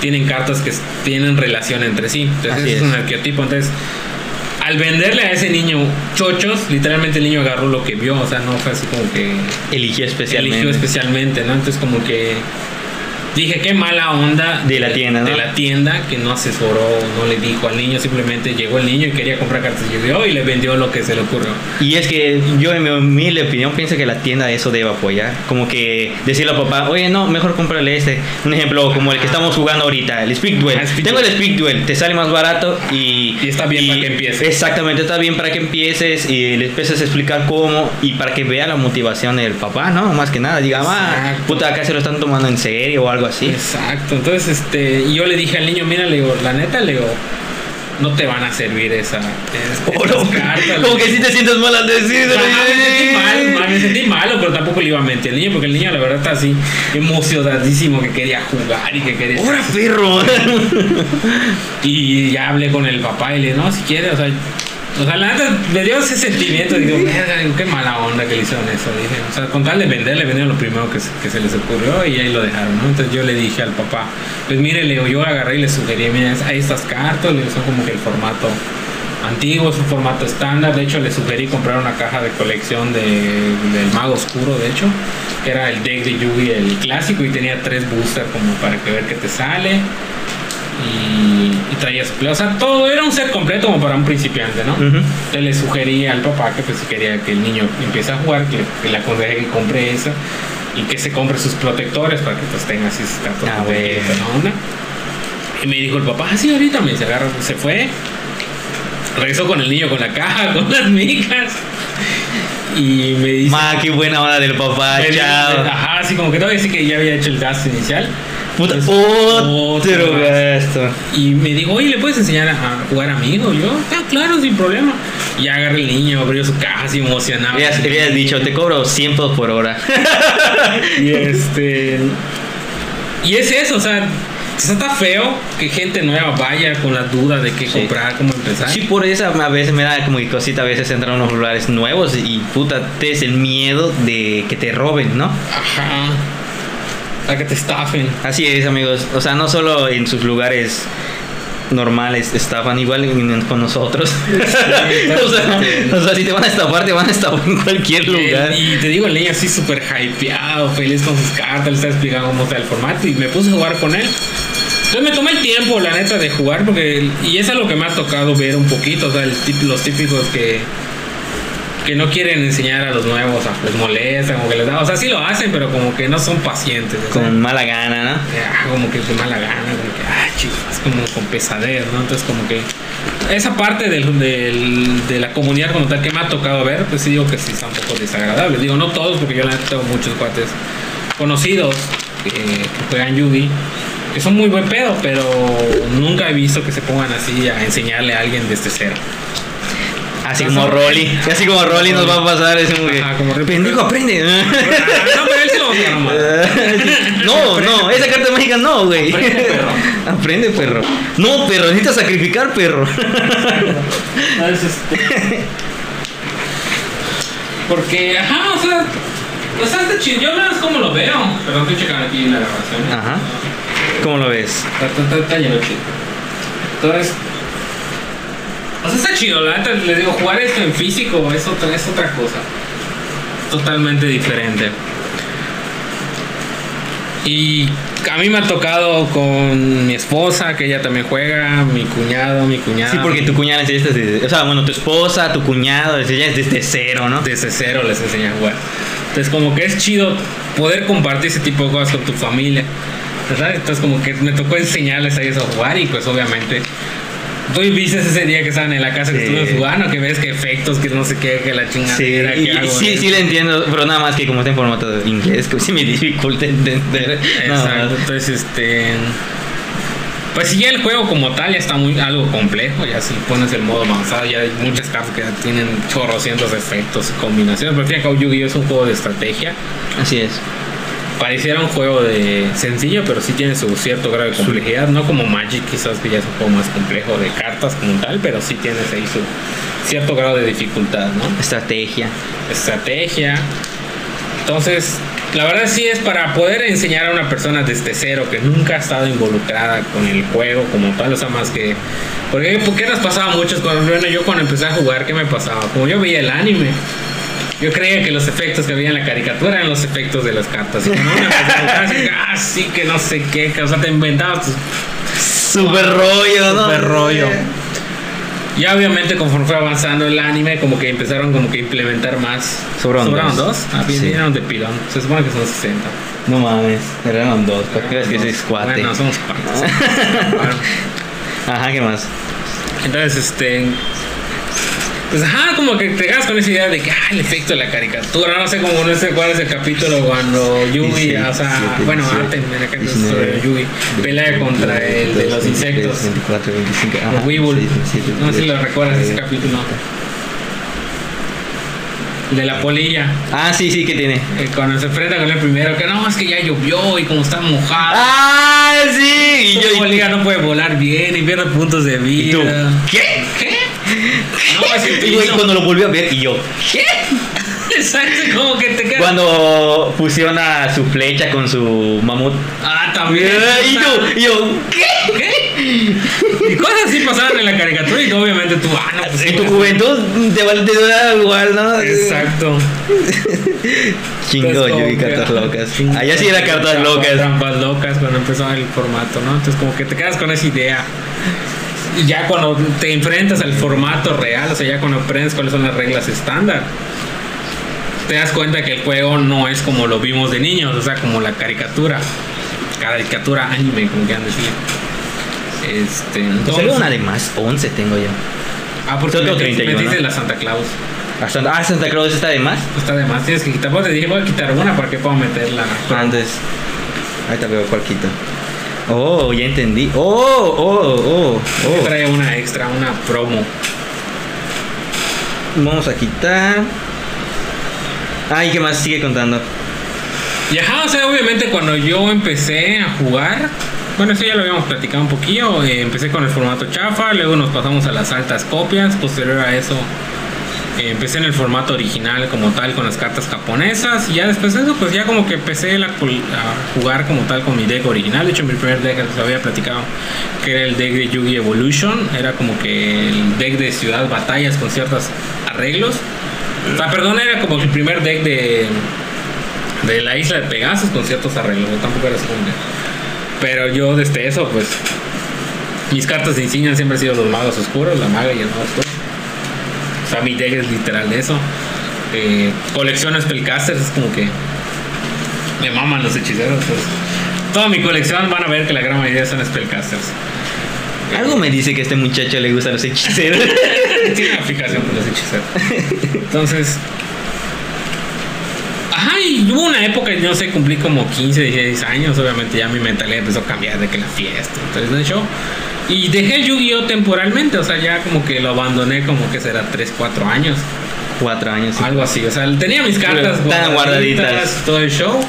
tienen cartas que tienen relación entre sí. Entonces, Así ese es es. un arquetipo, entonces al venderle a ese niño chochos, literalmente el niño agarró lo que vio, o sea, no fue así como que Eligió especialmente. eligió especialmente, ¿no? Entonces como que dije, qué mala onda De la tienda, ¿no? De la tienda que no asesoró, no le dijo al niño, simplemente llegó el niño y quería comprar cartas de Yu-Gi-Oh! y le vendió lo que se le ocurrió. Y es que yo en mi humilde opinión pienso que la tienda eso debe apoyar. Como que decirle al papá, oye, no, mejor cómprale este. Un ejemplo como el que estamos jugando ahorita, el Speak Duel. Ah, Tengo el. Speak Duel, te sale más barato y... Y está bien para que empieces. Exactamente, está bien para que empieces y le empieces a explicar cómo y para que vea la motivación del papá, ¿no? Más que nada, diga, ah, puta, acá se lo están tomando en serio o algo así. Exacto, entonces este, yo le dije al niño, mira, le digo, la neta, le digo, no te van a servir esa, es- Oh, no, cartas. como que si te sientes mal al decirlo. Ajá, me sentí mal, me sentí malo, pero tampoco le iba a mentir al niño, porque el niño la verdad está así emocionadísimo que quería jugar y que quería... ¡Hora, perro! [LAUGHS] Y ya hablé con el papá y le dije, no, si quieres, o sea, o sea, la neta me dio ese sentimiento, digo, qué mala onda que le hicieron eso, dije, o sea, con tal de vender, le vendieron lo primero que se, les ocurrió y ahí lo dejaron, ¿no? Entonces yo le dije al papá, pues mire, le digo, yo agarré y le sugerí, mira, hay estas cartas, le son como que el formato antiguo, es un formato estándar, de hecho le sugerí comprar una caja de colección de, del Mago Oscuro, de hecho, que era el deck de Yugi, el clásico, y tenía tres boosters como para que ver qué te sale y, y traía su play. O sea, todo era un set completo como para un principiante, ¿no? Entonces le sugerí al papá que pues si quería que el niño empiece a jugar, que, que le aconsejé que compre eso y que se compre sus protectores para que pues tenga así sus cartas Ah. ¿no? Onda. Y me dijo el papá, ah, sí, ahorita me dice, agarra, se fue. Regresó con el niño con la caja, [LAUGHS] con las micas. Y me dice. Ma, qué buena onda del papá, chao. Ajá, así como que todavía sí que ya había hecho el gasto inicial. Puta, otro otro gasto. Y me dijo, oye, ¿le puedes enseñar a jugar amigo? Yo, ah, claro, sin problema. Y agarré el niño, abrió su caja así emocionado. Habías, habías dicho, te cobro 100 pesos por hora. [LAUGHS] Y este. Y es eso, o sea, está feo que gente nueva vaya con la duda de qué Sí. comprar, cómo empezar. Sí, por eso a veces me da como que cosita a veces entrar a unos lugares nuevos y puta, te es el miedo de que te roben, ¿no? Ajá. Para que te estafen. Así es, amigos. O sea, no solo en sus lugares normales estafan igual con nosotros. [LAUGHS] o, sea, o sea, si te van a estafar, te van a estafar en cualquier lugar. Y, y te digo, el niño así súper hypeado, feliz con sus cartas, le está explicando cómo está el formato y me puse a jugar con él. Entonces me tomé el tiempo, la neta, de jugar porque... Y eso es lo que me ha tocado ver un poquito, o sea, el los típicos que... Que no quieren enseñar a los nuevos, les molestan, como que les da... O sea, sí lo hacen, pero como que no son pacientes. o sea, Con mala gana, ¿no? como que de mala gana, como que, ah, chicos, es como con pesadez, ¿no? Entonces, como que esa parte del, del- de la comunidad como tal que me ha tocado ver, pues sí digo que sí está un poco desagradable. Digo, no todos, porque yo la tengo muchos cuates conocidos que, que juegan Yugi, que son muy buen pedo, pero nunca he visto que se pongan así a enseñarle a alguien desde cero. Así como Rolly. [LAUGHS] Así como Rolly nos va a pasar. Es como que. Ajá, como. Pendejo, aprende. Ah, no, pero él se lo va a tomar. [LAUGHS] no, no, esa carta mágica no, güey. Aprende, perro. [LAUGHS] Aprende, perro. No, perro, necesitas sacrificar, perro. ¿Sabes? Este... Porque, ajá, o sea, o sea, está chido. Yo menos como lo veo. Perdón, estoy checando aquí la grabación. Ajá. ¿Cómo lo ves? Está, está, está, está lleno chido. Entonces, o sea, está chido. La neta, les digo, jugar esto en físico es otra, es otra cosa. Totalmente diferente. Y a mí me ha tocado con mi esposa, que ella también juega, mi cuñado, mi cuñada. Sí, porque tu cuñada enseñaste desde... O sea, bueno, tu esposa, tu cuñado, enseñas desde cero, ¿no? desde cero les enseña a jugar. Entonces como que es chido poder compartir ese tipo de cosas con tu familia. ¿verdad? Entonces como que me tocó enseñarles a ellos a jugar y pues obviamente tú viste ese día que estaban en la casa que Sí. estuvimos jugando, que ves que efectos, que no sé qué, que la Sí, chingadera, y- que y- hago. sí, sí le entiendo, pero nada más que como está en formato de inglés, que sí me dificulta entender. Exacto, entonces este... Pues si ya el juego como tal ya está muy algo complejo, ya si pones el modo avanzado, ya hay muchas cartas que ya tienen chorrocientos efectos y combinaciones, pero al fin y al cabo Yu-Gi-Oh es un juego de estrategia. Así es. Pareciera un juego de sencillo, pero sí tiene su cierto grado de complejidad, no como Magic quizás que ya es un juego más complejo de cartas como tal, pero sí tienes ahí su cierto grado de dificultad, ¿no? Estrategia. Estrategia. Entonces, la verdad sí es para poder enseñar a una persona desde cero que nunca ha estado involucrada con el juego como tal, o sea, más que... Porque, ¿por qué nos pasaba mucho? Cuando, bueno, yo cuando empecé a jugar, ¿qué me pasaba? Como yo veía el anime, yo creía que los efectos que había en la caricatura eran los efectos de las cartas. Y ah, sí, que no sé qué, o sea, te inventabas tus Super rollo, ¿no? Super rollo. Ya obviamente conforme fue avanzando el anime, como que empezaron como que a implementar más. Sobraron dos. Ah, bien, Sí. vinieron de pilón. Se supone que son 60. No mames, eran dos. ¿Para qué ves que es cuate? Bueno, somos cuatro. [LAUGHS] Ajá, ¿qué más? Entonces, este. Pues ajá, como que te quedas con esa idea de que, ah, el efecto de la caricatura, no sé cómo no sé cuál es el capítulo cuando Dieciséis, o sea, bueno, Aten, en entonces diecinueve, sobre Yugi, pelea contra el de los insectos. 24, 25, ajá, Weevil. 26, 27, No sé si lo 28, recuerdas ese 30. capítulo. El de la polilla. Ah, sí, sí, que tiene. eh, Cuando se enfrenta con el primero, que no, es que ya llovió y como está mojado. Ah, sí. Y la yo, y, polilla no puede volar bien y pierde puntos de y tú, vida. ¿qué? ¿Qué? No, es que [LAUGHS] Y güey, cuando lo volví a ver, y yo, ¿qué? [LAUGHS] Exacto, como que te quedas. Cuando fusiona su flecha con su mamut. Ah, también. Y yo, y yo, ¿qué? ¿Qué? Y cosas así pasaban en la caricatura y obviamente tú, ah, no, pues. En tu pues, juventud te va te da igual, ¿no? Exacto. Chingo, yo vi que, cartas locas. chingo, Allá sí era cartas locas. Trampas locas cuando empezaba el formato, ¿no? Entonces como que te quedas con esa idea. Ya cuando te enfrentas al formato real, o sea, ya cuando aprendes cuáles son las reglas estándar, te das cuenta que el juego no es como lo vimos de niños, o sea, como la caricatura. Caricatura anime, como quieran decir. Este, entonces, una de más, 11 tengo yo. ah, porque me, 31, metiste ¿no? la Santa Claus. Ah, Santa Claus está de más. Está de más, tienes que quitar. Pues te dije, voy a quitar una para que pueda meterla. Antes. Ahorita veo cuál quito. Oh, ya entendí. Oh, oh, oh, oh. Trae una extra, una promo. Vamos a quitar. Ay, ¿qué más? Sigue contando. Y ajá, o sea, obviamente cuando yo empecé a jugar, bueno, eso ya lo habíamos platicado un poquillo, eh, empecé con el formato chafa, luego nos pasamos a las altas copias, posterior a eso eh, empecé en el formato original como tal con las cartas japonesas y ya después de eso pues ya como que empecé a jugar como tal con mi deck original, de hecho mi primer deck les había platicado que era el deck de Yugi Evolution, era como que el deck de ciudad batallas con ciertos arreglos. O perdón, era como el primer deck de de la isla de Pegasus con ciertos arreglos, tampoco era segundo. Pero yo desde eso, pues, mis cartas de insignia siempre han sido los magos oscuros, la maga y el mago oscuro. O sea, mi deck es literal de eso. Eh, colecciono spellcasters, es como que me maman los hechiceros. Pues. Toda mi colección van a ver que la gran mayoría son spellcasters. Algo me dice que a este muchacho le gustan los hechiceros. [LAUGHS] Tiene una aplicación con los hechiceros. Entonces. Ajá, y hubo una época, no sé, cumplí como 15, 16 años. Obviamente ya mi mentalidad empezó a cambiar de que la fiesta. Entonces, de hecho. Y dejé el Yu-Gi-Oh! temporalmente. O sea, ya como que lo abandoné, como que será 3, 4 años. Cuatro años. sí. Algo así. O sea, tenía mis cartas Estaban guardaditas. todo el show.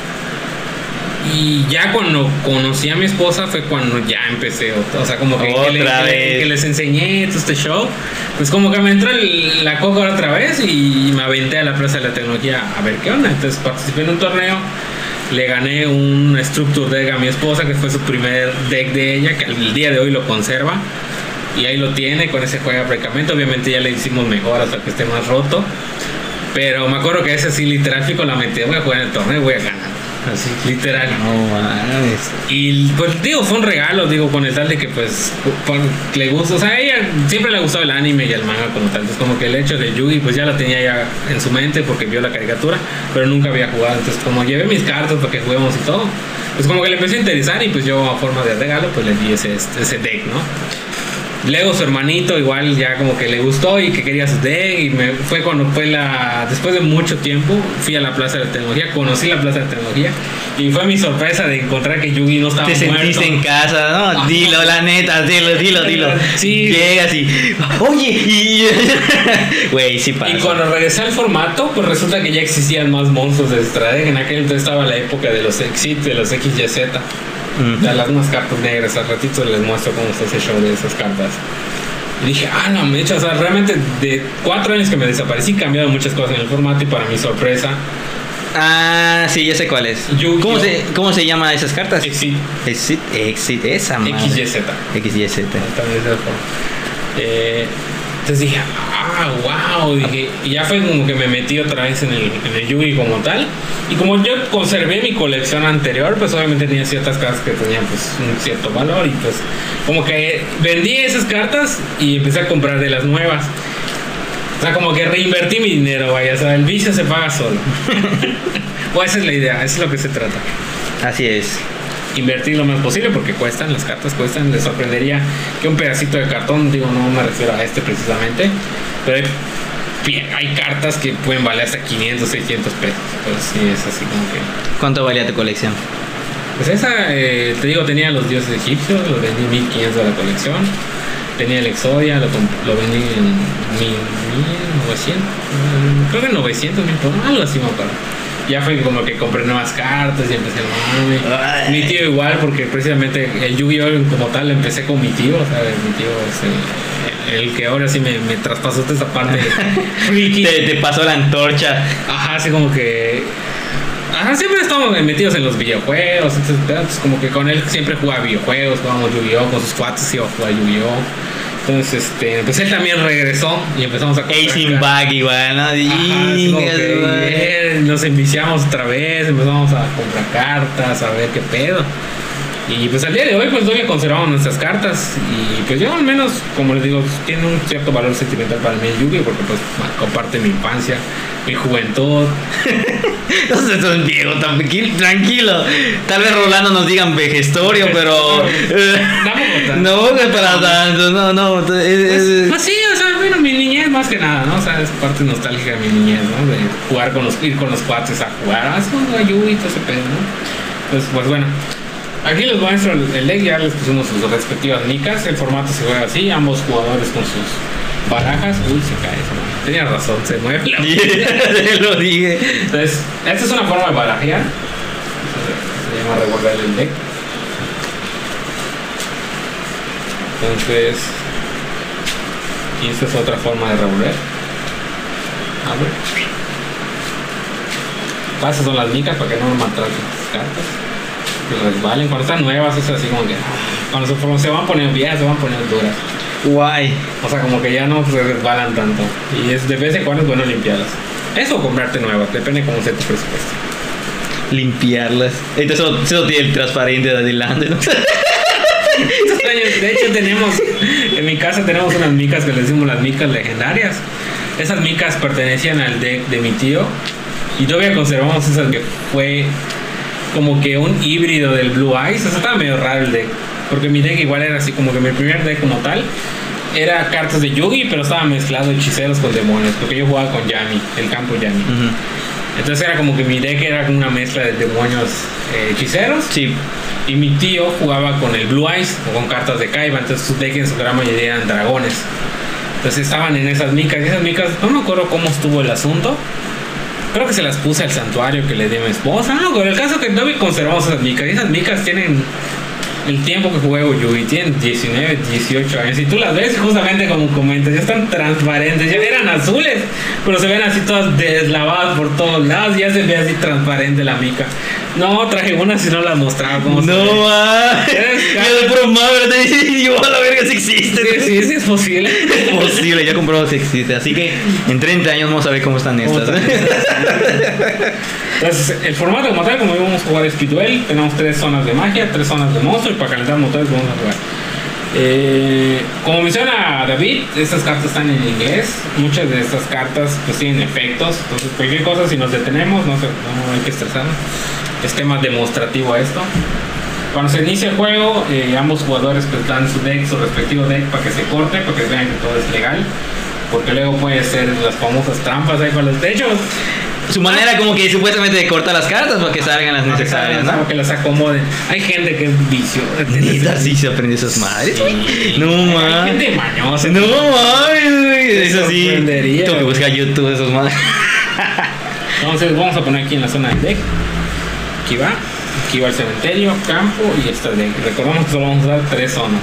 Y ya cuando conocí a mi esposa fue cuando ya empecé, o sea, como que, Otra que le- vez. que les enseñé todo este show, pues como que me entró el- la coca otra vez y me aventé a la Plaza de la Tecnología a ver qué onda. Entonces participé en un torneo, le gané un Structure Deck a mi esposa, que fue su primer deck de ella, que al día de hoy lo conserva. Y ahí lo tiene, con ese juega prácticamente. Obviamente ya le hicimos mejoras para que esté más roto. Pero me acuerdo que ese sí, literal, la mente, voy a jugar en el torneo y voy a ganar. Así, literal. No mames. Y pues digo, fue un regalo, digo, con el tal de que pues le gusta, o sea, a ella siempre le ha gustado el anime y el manga como tal. Entonces como que el hecho de Yugi pues ya lo tenía ya en su mente porque vio la caricatura, pero nunca había jugado. Entonces como llevé mis cartas para que juguemos y todo, pues como que le empecé a interesar y pues yo a forma de regalo pues le di ese, ese deck, ¿no? Luego su hermanito igual ya como que le gustó y que quería su deck y me fue cuando fue la después de mucho tiempo fui a la Plaza de la Tecnología, conocí la Plaza de la Tecnología y fue mi sorpresa de encontrar que Yugi no estaba Te sentiste muerto. en casa, ¿no? Dilo, la neta, dilo, dilo, dilo. Sí. Llegas y. Oye, y. [LAUGHS] Güey, sí pasa. Y cuando regresé al formato, pues resulta que ya existían más monstruos de Stradeg. En aquel entonces estaba la época de los Exit, de los XYZ. Mm. De las unas cartas negras. Al ratito les muestro cómo está ese show de esas cartas. Y dije, ah, no, me hecho, o sea, realmente de cuatro años que me desaparecí, cambiaron muchas cosas en el formato y para mi sorpresa, Ah, sí, ya sé cuál es. ¿Cómo se, ¿Cómo se llama esas cartas? Exit, Exit, exit, esa madre. XYZ. XYZ. Eh, entonces dije, ah, wow, dije, y ya fue como que me metí otra vez en el, en el Yugi como tal. Y como yo conservé mi colección anterior, pues obviamente tenía ciertas cartas que tenían pues un cierto valor y pues como que vendí esas cartas y empecé a comprar de las nuevas. O sea, como que reinvertí mi dinero, vaya, o sea, el vicio se paga solo. o [LAUGHS] esa es la idea, eso es lo que se trata Así es. Invertir lo más posible porque cuestan, las cartas cuestan. Les sorprendería que un pedacito de cartón, digo, no me refiero a este precisamente, pero hay, hay cartas que pueden valer hasta 500, 600 pesos. Pues sí, es así como que. ¿Cuánto valía tu colección? Pues esa, eh, te digo, tenía los dioses egipcios, los vendí 1500 de la colección. Tenía el Exodia, lo, lo vendí en 1000, 1900, mm, creo que 900 mil algo así me acuerdo. Ya fue como que compré nuevas cartas y empecé a. Mi tío igual, porque precisamente el Yu-Gi-Oh! como tal lo empecé con mi tío, sea, mi tío es el, el que ahora sí me, me traspasó toda esa parte. [LAUGHS] Te, te pasó la antorcha. Ajá, así como que. Ajá, siempre estamos metidos en los videojuegos. Entonces, entonces, como que con él siempre jugaba videojuegos, jugábamos Yu-Gi-Oh! Con sus cuates iba a jugar Yu-Gi-Oh! Entonces, este, pues él también regresó y empezamos a comprar. Back igual, ¿no? Eh, nos enviciamos otra vez, empezamos a comprar cartas, a ver qué pedo. Y pues al día de hoy pues todavía conservamos nuestras cartas y pues yo al menos, como les digo, tiene un cierto valor sentimental para mí el Yu-Gi porque pues marcó parte de mi infancia, mi juventud. [LAUGHS] No tan viejo, tranquilo. Tal vez Rolando nos digan vejestorio, pero. [LAUGHS] no, no es para tanto, no, no. es- Pues, es- pues sí, o sea, bueno, mi niñez más que nada, ¿no? O sea, es parte nostálgica de mi niñez, ¿no? De jugar con los, ir con los cuates a jugar, ah, a Yu y todo ese pedo, ¿no? Pues, pues bueno, aquí les muestro el, el deck, ya les pusimos sus respectivas micas, el formato se juega así, ambos jugadores con sus barajas, uy, se cae eso. Tenía razón, se mueve la Te [LAUGHS] lo dije. Entonces, esta es una forma de barajear, se llama revolver el deck. Entonces, y esta es otra forma de revolver. Abre. Esas son las micas para que no maltraten tus cartas. Que resbalen. Cuando están nuevas es así como que. Cuando se, van poniendo viejas, se van poniendo duras. Guay. O sea, como que ya no se resbalan tanto. Y es de vez en cuando es bueno limpiarlas. Eso o comprarte nuevas, depende cómo sea tu presupuesto. Limpiarlas. Entonces solo, solo tiene el transparente de adelante, ¿no? [LAUGHS] De hecho, tenemos, en mi casa tenemos unas micas que les decimos las micas legendarias. Esas micas pertenecían al deck de mi tío y todavía conservamos esas que fue como que un híbrido del Blue Eyes. O sea, estaba medio raro el deck. Porque mi deck igual era así como que mi primer deck como tal era cartas de Yugi, pero estaba mezclado hechiceros con demonios. Porque yo jugaba con Yami, el campo Yami. Ujú. Entonces era como que mi deck era como una mezcla de demonios eh, hechiceros. Sí. Y mi tío jugaba con el Blue Eyes o con cartas de Kaiba, entonces su deck en su gran mayoría eran dragones. Entonces estaban en esas micas y esas micas, no me acuerdo cómo estuvo el asunto, Creo que se las puse al santuario que le di a mi esposa. No, con el caso que todavía conservamos esas micas. Esas micas tienen el tiempo que juego Yugi. Tienen 19, 18 años. Y tú las ves justamente como comentas. Ya están transparentes. Ya eran azules. Pero se ven así todas deslavadas por todos lados. Ya se ve así transparente la mica. No, traje una si no la mostraba. Como. No, ma. Es Yo de puro madre te dije, yo a la verga si existe. Sí, sí, sí, es posible. [LAUGHS] Es posible, ya comprobado si existe. Así que en 30 años vamos a ver cómo están ¿Cómo estas. [LAUGHS] Entonces, el formato como tal, como íbamos a jugar Speedwell, tenemos tres zonas de magia, tres zonas de monstruo y para calentar motores vamos a jugar. Eh, como menciona David, estas cartas están en inglés. Muchas de estas cartas pues tienen efectos. Entonces, cualquier cosa, si nos detenemos, no, se, no hay que estresarnos. Es tema demostrativo esto. Cuando se inicia el juego, eh, ambos jugadores pues, dan su deck, su respectivo deck para que se corte, para que vean que todo es legal. Porque luego puede ser las famosas trampas ahí con los. Hecho, Su manera como que supuestamente de corta las cartas para que salgan las necesarias, Para ¿no? que las acomoden. Hay gente que es vicio. Neta, sí se aprendió esas madres. No Hay mames. gente mañosa. No mames, güey. Es así. sorprendería, Tengo que buscar YouTube esas madres. Entonces vamos a poner aquí en la zona del deck. Aquí va. Aquí va el cementerio, campo y esta deck. Recordamos que solo vamos a usar tres zonas.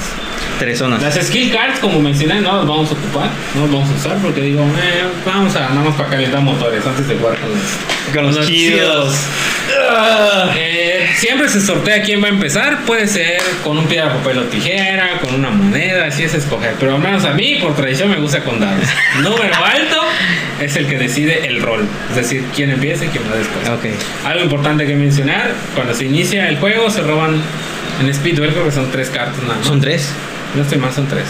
Tres zonas. Las skill cards, como mencioné, no las vamos a ocupar. No las vamos a usar porque digo, eh, vamos a nada más para calentar motores antes de jugar con los, Con los chidos. Eh, siempre se sortea quién va a empezar. Puede ser con un piedra, papel o tijera, con una moneda, así es escoger. Pero al menos a mí, por tradición, me gusta con dados. [LAUGHS] Número alto es el que decide el rol. Es decir, quién empieza y quién va después. Ok. Algo importante que mencionar: cuando se inicia el juego, se roban en Speedwell, creo que son tres cartas nada más. Son tres. No estoy más, son tres.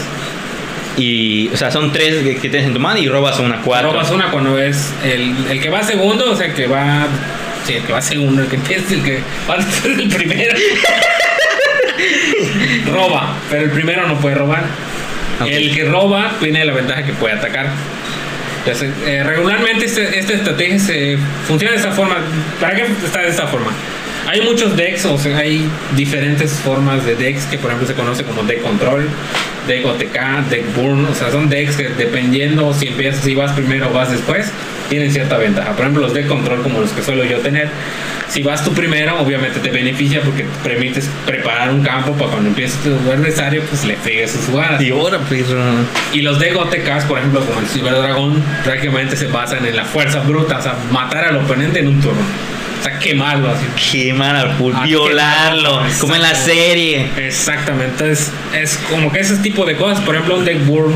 Y, o sea, son tres que, que tienes en tu mano y robas una cuatro. Robas una cuando es el, el que va segundo, o sea, el que va. Sí, el que va segundo, el que empieza, el que va [LAUGHS] del primero. [LAUGHS] roba, pero el primero no puede robar. Ok. El que roba tiene la ventaja que puede atacar. Entonces, eh, regularmente este- esta estrategia se funciona de esta forma. ¿Para qué está de esta forma? Hay muchos decks, o sea, hay diferentes formas de decks que por ejemplo se conoce como deck control, deck OTK, deck burn, o sea, son decks que dependiendo si empiezas, si vas primero o vas después, tienen cierta ventaja. Por ejemplo, los deck control como los que suelo yo tener, si vas tú primero, obviamente te beneficia porque te permites preparar un campo para cuando empieces tu adversario, pues le pegues sus jugadas. Y ahora, perro. Y los de OTKs, por ejemplo, como el Cyber Dragon, prácticamente se basan en la fuerza bruta, o sea, matar al oponente en un turno. Sea, quemarlo así. Quemar al violarlo, quemarlo, como en la serie. Exactamente, entonces es como que ese tipo de cosas. Por ejemplo, un deck burn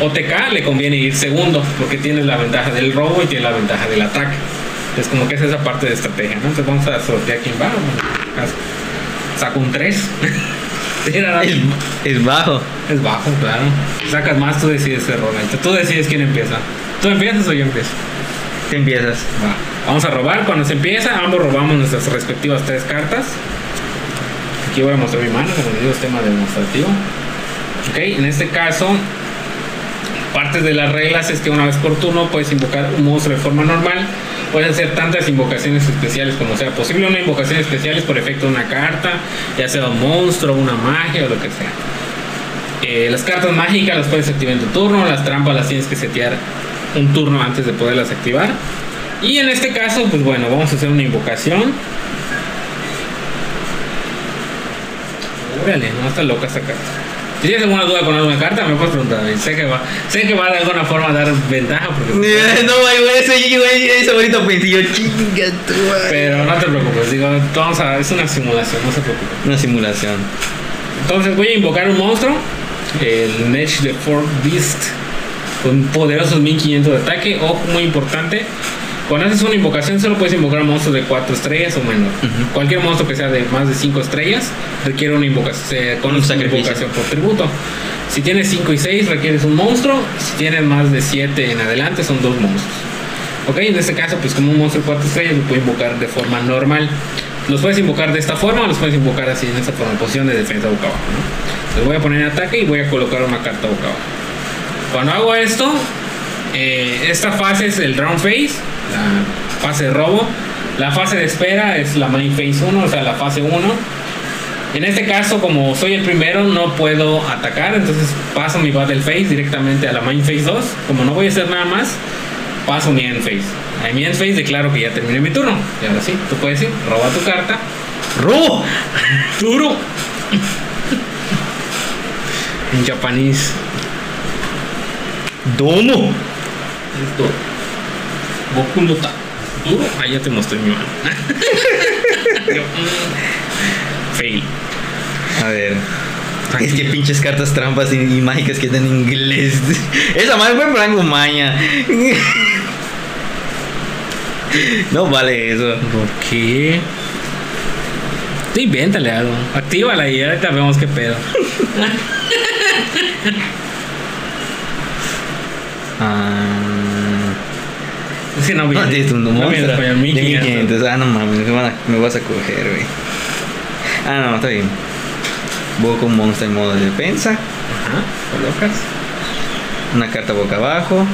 OTK le conviene ir segundo porque tiene la ventaja del robo y tiene la ventaja del ataque. Es como que es esa parte de estrategia, ¿no? Entonces vamos a sortear quién va. Saco un 3. [LAUGHS] Es, es bajo. Es bajo, claro. Sacas más, tú decides ese rol. Tú decides quién empieza. ¿Tú empiezas o yo empiezo? Te empiezas. Va. Vamos a robar. Cuando se empieza, ambos robamos nuestras respectivas tres cartas. Aquí voy a mostrar mi mano, como digo, es tema demostrativo. En este caso, parte de las reglas es que una vez por turno puedes invocar un monstruo de forma normal. Puedes hacer tantas invocaciones especiales como sea posible. Una invocación especial es por efecto de una carta, ya sea un monstruo, una magia o lo que sea. Eh, las cartas mágicas las puedes activar en tu turno, las trampas las tienes que setear un turno antes de poderlas activar. Y en este caso, pues bueno, vamos a hacer una invocación. Órale, no está loca esta carta. Si tienes alguna duda con alguna carta, me puedes preguntar. Sé que va, sé que va de alguna forma a dar ventaja, porque, [LAUGHS] No, güey, ese, güey, ese bonito pensillo, chinga madre. pero no te preocupes. Digo, vamos a, es una simulación, no se preocupe. Una simulación. Entonces voy a invocar un monstruo, el Nech de Fort Beast, con poderosos 1500 de ataque. Ojo, muy importante. Cuando haces una invocación, solo puedes invocar monstruos de 4 estrellas o menos. Cualquier monstruo que sea de más de 5 estrellas requiere una invocación, se conoce una sacrificio. invocación por tributo. Si tienes 5 y 6, requieres un monstruo. Si tienes más de 7 en adelante, son dos monstruos. Ok, en este caso, pues como un monstruo de 4 estrellas, lo puedes invocar de forma normal. Los puedes invocar de esta forma o los puedes invocar así en esta forma, posición de defensa boca abajo. ¿no? Les voy a poner en ataque y voy a colocar una carta boca abajo. Cuando hago esto, eh, esta fase es el round phase, la fase de robo. La fase de espera es la main phase 1, o sea, la fase 1. En este caso, como soy el primero, no puedo atacar, entonces paso mi battle phase directamente a la main phase 2. Como no voy a hacer nada más, paso mi end phase. En mi end phase declaro que ya terminé mi turno. Y ahora sí, tú puedes ir, roba tu carta. ¡Robo! [LAUGHS] Duro. [LAUGHS] en japonés. ¡Domo! Esto. Goku no ta. Duro. Ahí ya te mostré mi mano. [LAUGHS] Yo, mm, Fail. A ver. Es que pinches cartas trampas y, y mágicas que están en inglés. [LAUGHS] Esa madre fue Franco Maña. [LAUGHS] No vale eso. ¿Por qué? Tú invéntale algo. Actívala y ahorita vemos qué pedo. Ah, Es que no no, viene. tienes no viene monstruo. español, De 1500. 1500. Ah, no mames, me, van a- me vas a coger, güey. Ah, no, está bien. Boca un monstruo en modo de defensa. Ajá, colocas. Una carta boca abajo.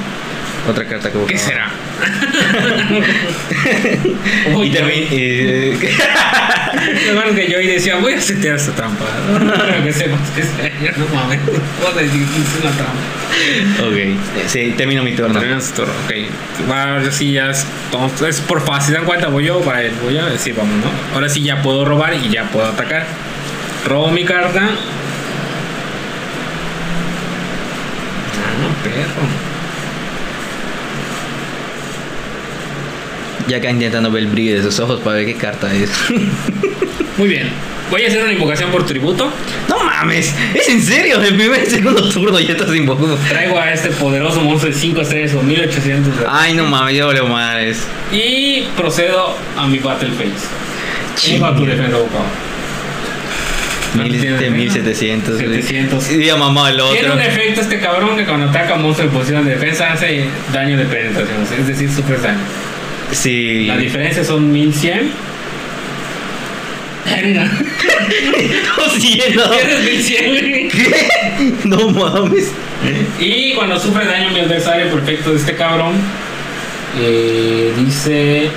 Otra carta boca ¿Qué abajo. será? [LAUGHS] Y también. eh, [LAUGHS] bueno que yo ahí decía, voy a setear esta trampa. [LAUGHS] No creo que sepas que sea. Yo no mames. Decir que es una trampa. ok, sí, termino mi turno. Terminas tu turno, ok. Va, ahora sí ya es, por fácil. ¿Se dan cuenta? Voy yo, va él. Voy a decir, vamos, ¿no? Ahora sí ya puedo robar y ya puedo atacar. Robo mi carta. Ah, perro. Ya acá intentando ver el brillo de sus ojos para ver qué carta es. [LAUGHS] Muy bien. Voy a hacer una invocación por tributo. no mames, es en serio. El primer y segundo turno ya estás invocando. Traigo a este poderoso monstruo de 5 estrellas o 1800. de- Ay, no mames, ya valió madres. Y procedo a mi Battle Phase. Invo a tu defensa boca abajo. ¿Cuánto Mil, tiene de 1700. güey. 700. Y ya mamá el Tiene otro. un efecto este cabrón que cuando ataca a un monstruo en posición de defensa hace daño de penetración, es decir, sufres daño. Sí. La diferencia son 1100. Verga. [LAUGHS] Oh, sí, no. Pierdes 1100, güey. ¿Qué? No mames. Y cuando sufre daño mi adversario perfecto de este cabrón, eh, dice...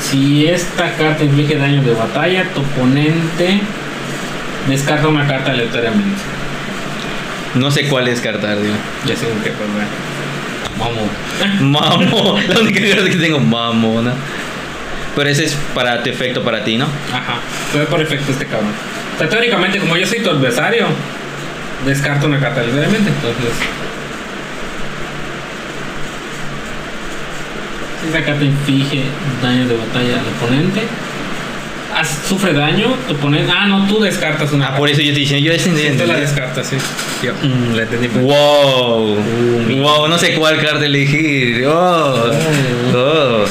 Si esta carta inflige daño de batalla, tu oponente descarta una carta aleatoriamente. No sé cuál descartar, tío. Ya sé pues bueno. Vamos. Mamo. La única carta que tengo, mamona. Pero ese es para tu efecto para ti, ¿no? Ajá. Fue por efecto este cabrón. O sea, teóricamente, como yo soy tu adversario, descarto una carta aleatoriamente. Entonces. Si esta carta inflige daño de batalla al oponente, haz- sufre daño, tu oponente. Ah, no, tú descartas una Ah, por eso yo te dije, yo ese Sí, tú la descartas, sí. Yo, mm, la entendí. mal. Wow. mi- Wow, no sé cuál carta elegir. Oh. Oh.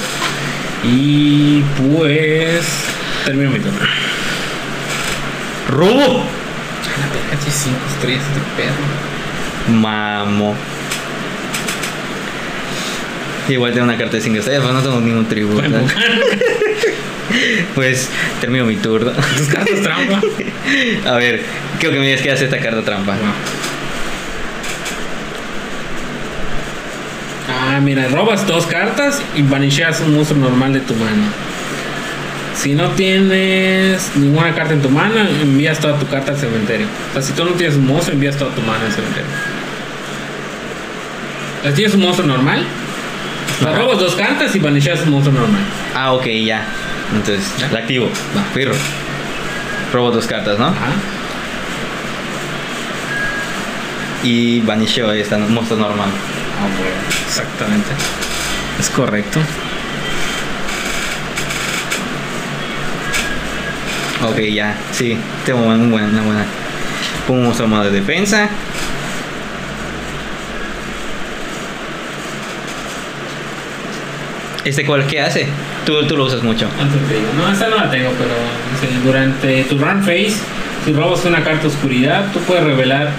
Y pues. Termino mi turno. Robo. La verga, sí, cinco estrellas este perro. Mamo. Igual tengo una carta de 5 estrellas, pero no tengo ningún tributo. Bueno, [LAUGHS] [LAUGHS] Pues termino mi turno. tus cartas trampa. [LAUGHS] A ver, creo que me digas que hace esta carta trampa. Ah, mira, robas dos cartas y banisheas un monstruo normal de tu mano. Si no tienes ninguna carta en tu mano, envías toda tu carta al cementerio. O sea, si tú no tienes un monstruo, envías toda tu mano al cementerio. O sea, tienes un monstruo normal, o sea, Ajá. robas dos cartas y banisheas un monstruo normal. Ah, ok, ya. Entonces, ¿Ya? la activo. Va. Firro. Robo dos cartas, ¿no? Ajá. Y banisheo ahí está, monstruo normal. Ah, bueno, exactamente. Es correcto. Ok, ya. Sí, tengo una buena. Una buena. Pongo un monstruo modo de defensa. ¿Este cuál qué hace? Tú, tú lo usas mucho. No, esta no la tengo, pero durante tu run phase, si robas una carta oscuridad, tú puedes revelar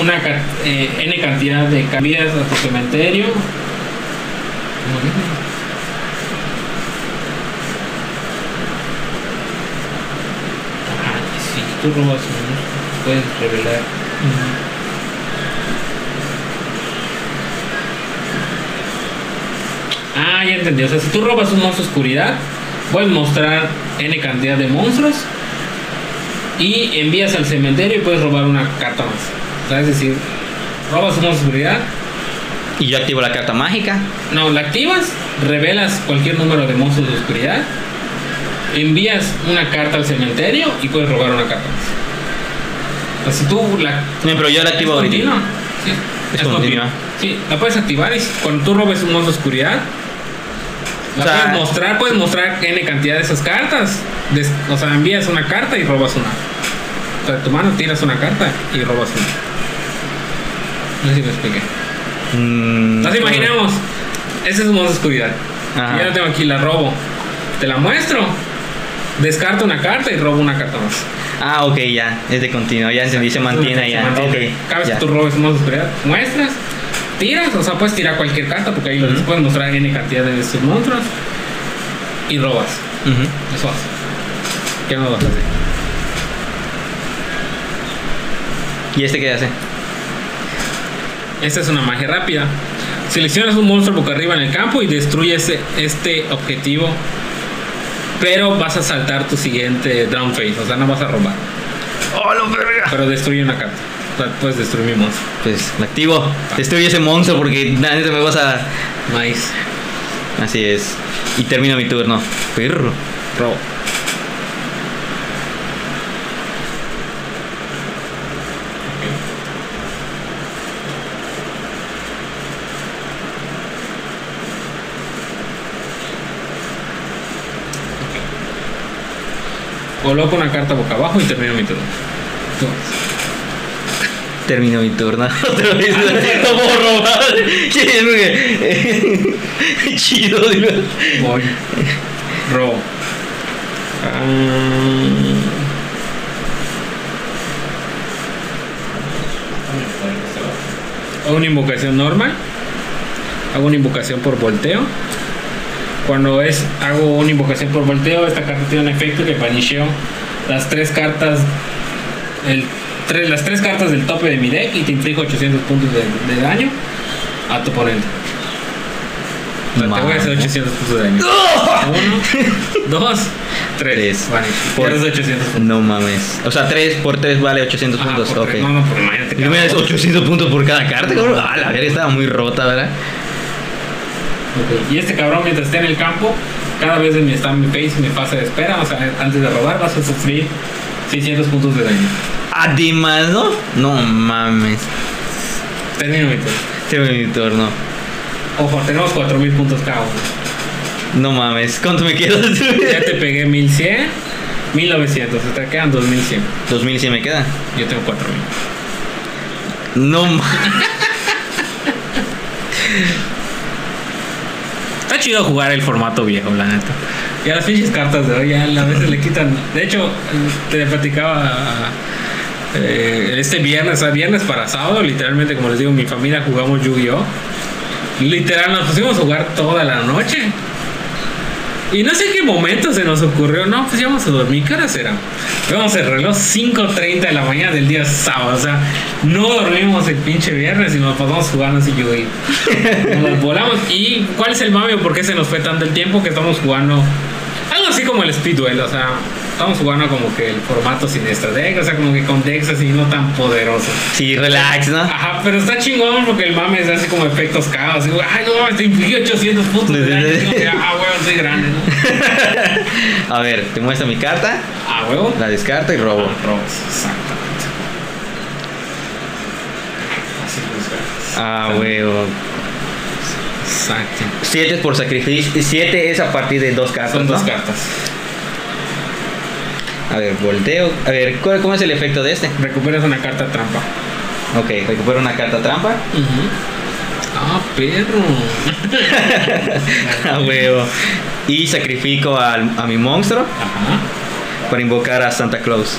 una eh, n cantidad de cambias a tu cementerio. Y si tú robas un, puedes revelar. Ah, ya entendí. O sea, si tú robas un monstruo oscuridad, puedes mostrar n cantidad de monstruos y envías al cementerio y puedes robar una carta más. O sea, es decir, robas un monstruo de oscuridad. Y yo activo la carta mágica. No, la activas, revelas cualquier número de monstruos de oscuridad, envías una carta al cementerio y puedes robar una carta más. O sea, si tú la No, pero yo la activo ¿Es ahorita. Sí, Es es continua. continua. Sí, la puedes activar y cuando tú robes un monstruo de oscuridad, la O sea- puedes mostrar, puedes mostrar n cantidad de esas cartas. Des- o sea, envías una carta y robas una. O sea, de tu mano tiras una carta y robas una. No sé si me expliqué. Mm, Nos imaginemos, ese es un monstruo de oscuridad. Ajá. Yo la tengo aquí, la robo. Te la muestro. Descarto una carta y robo una carta más. Ah, ok, ya. Es de continuo. Ya entendí, se mantiene ya. mantiene. Ok. Cada vez ya. que tú robes un monstruo de oscuridad, muestras, tiras, o sea, puedes tirar cualquier carta porque ahí les puedes mostrar N cantidad de estos monstruos y robas. Eso hace. ¿Qué no vas a hacer? ¿Y este qué hace? Esta es una magia rápida. Seleccionas un monstruo boca arriba en el campo y destruyes este objetivo. Pero vas a saltar tu siguiente down phase, o sea, no vas a robar. ¡Oh, lo verga! Pero destruye una carta. Puedes destruir mi monstruo. Pues la activo. Destruye ese monstruo porque neta me vas a. Nice. Así es. Y termino mi turno. Perro. Robo. Coloco una carta boca abajo y termino mi turno. Termino mi turno. [LAUGHS] Otra vez. No puedo robar. Porque- [LAUGHS] Chido, digo. Voy. Robo. Ah. Hago una invocación normal. Hago una invocación por volteo. Cuando es hago una invocación por volteo, esta carta tiene un efecto que banisheo las tres cartas. El, tres, las tres cartas del tope de mi deck y te inflijo 800 puntos de, de daño a tu oponente. O sea, te voy a hacer Madre. 800 puntos de daño. [LAUGHS] Uno, dos, tres. Tres. Vale, Por- pierdes 800 puntos. No mames. O sea, 3 por 3 vale 800 Ajá, puntos. por Ok. tres. No, no, imagínate. ¿Y qué me das 800 puntos por cada carta, cabrón? Ah, la verga estaba muy rota, ¿verdad? Ok, Y este cabrón, mientras esté en el campo, cada vez en mi está en mi face, mi fase de espera, o sea, antes de robar, vas a sufrir 600 puntos de daño. Además, ¿no? No mames. Termino mi turno. Termino mi turno. Ojo, tenemos 4000 puntos cada uno. No mames. ¿Cuánto me queda? [LAUGHS] Ya te [LAUGHS] pegué 1100, 1900, o sea, te quedan 2100. 2100 me queda. Yo tengo 4000. No mames. [LAUGHS] Está chido jugar el formato viejo, la neta. Y a las pinches cartas de hoy ya a veces le quitan. De hecho, te platicaba eh, este viernes, sea, viernes para sábado, literalmente, como les digo, mi familia jugamos Yu-Gi-Oh! Literal, nos pusimos a jugar toda la noche. Y no sé en qué momento se nos ocurrió, no, pues ya vamos a dormir, ¿qué horas era? Vamos el reloj 5.30 de la mañana del día sábado, o sea, no dormimos el pinche viernes y nos pasamos jugando así Yu-Gi-Oh! Nos [LAUGHS] volamos. ¿Y cuál es el mame por qué se nos fue tanto el tiempo que estamos jugando? Algo así como el Speed Duel, o sea, estamos jugando como que el formato sin extra deck, o sea, como que con decks así no tan poderosos. Sí, relax, ¿no? Ajá, pero está chingón porque el mame es así como efectos caos. Así, ay, no mames, te infligí 800 puntos de daño. Ah, huevo, soy grande, ¿no? [LAUGHS] A ver, te muestro mi carta, Ah, huevo. la descarto y robo. Robos, exactamente. Así Ah, huevo. Exacto. 7 es por sacrificio. 7 es a partir de dos cartas. Son dos ¿no? cartas. A ver, volteo. A ver, ¿cuál- ¿cómo es el efecto de este? Recuperas una carta trampa. Ok, recupero una carta trampa. Ah, perro. [LAUGHS] A huevo. Y sacrifico al- a mi monstruo Ajá. para invocar a Santa Claus.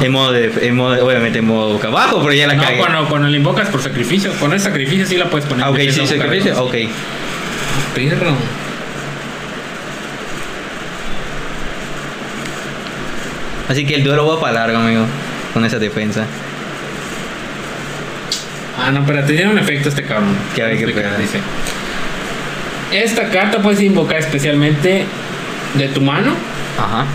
En modo de, en modo, obviamente en modo boca abajo, pero ya la No, cagué. cuando, cuando la invocas por sacrificio. Cuando es sacrificio sí la puedes poner. Ah, ok, sí, sacrificio. Ok. Perro. Así que el duelo va para largo, amigo. Con esa defensa. Ah, no, pero tiene un efecto este cabrón. Que a ver qué Explica, pedo. dice. Esta carta puedes invocar especialmente de tu mano, Ajá.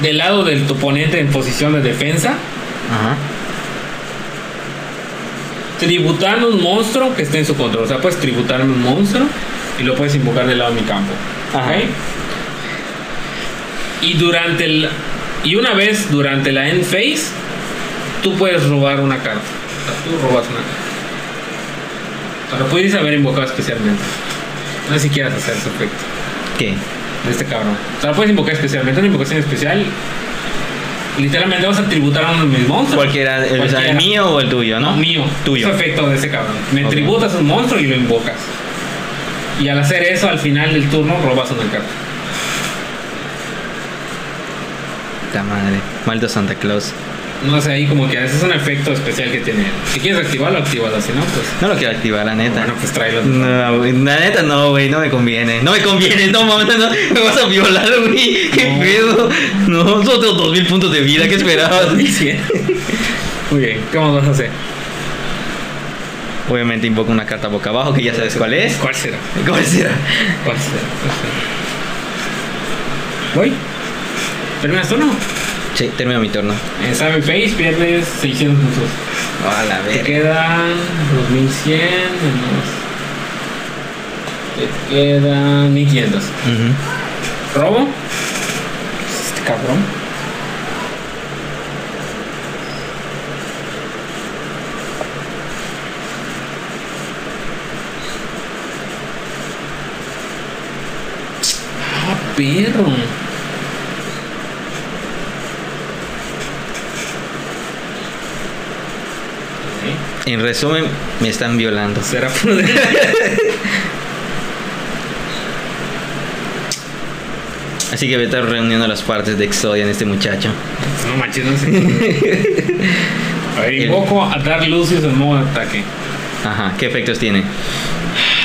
del lado de tu oponente en posición de defensa, Ajá. tributando un monstruo que esté en su control. O sea, puedes tributarme un monstruo y lo puedes invocar del lado de mi campo. Ajá. Y durante el. Y una vez durante la end phase, tú puedes robar una carta. O sea, tú robas una carta. Lo pudieras haber invocado especialmente. No sé si quieras hacer ese efecto ¿Qué? de este cabrón. O sea, lo puedes invocar especialmente. Una invocación especial. Literalmente vas a tributar a uno de mis monstruos. Cualquiera, el, o sea, el Cualquiera. mío o el tuyo, ¿no? No, mío. Tuyo. Es efecto de ese cabrón. Me tributas un monstruo y lo invocas. Y al hacer eso, al final del turno, robas una carta. Puta madre. Maldo Santa Claus. No sé, ahí como que ese es un efecto especial que tiene. Si quieres activarlo, actívalo. Si no, pues. No lo quiero activar, la neta. Bueno, pues tráelo. No, la neta no, güey, no me conviene. No me conviene, no mames, no, me vas a violar, güey. ¿Qué No. pedo? No, solo tengo dos mil puntos de vida, ¿qué esperabas? [LAUGHS] Muy bien, ¿cómo vas a hacer? Obviamente invoco una carta boca abajo, que ya sabes cuál es. ¿Cuál será? ¿Cuál será? ¿Cuál será? ¿Cuál será? ¿Voy? ¿Terminas tú no? Sí, termino mi turno. En Savage Face pierdes 600 puntos. A la Te verga. quedan 2100 menos. Te quedan 1500. Ujú. ¿Robo? Este cabrón. Ah, perro. En resumen, me están violando. Será. Así que voy a estar reuniendo las partes de Exodia en este muchacho. No manches, no sé. A ver, invoco a dar luces en modo de ataque. Ajá, ¿qué efectos tiene?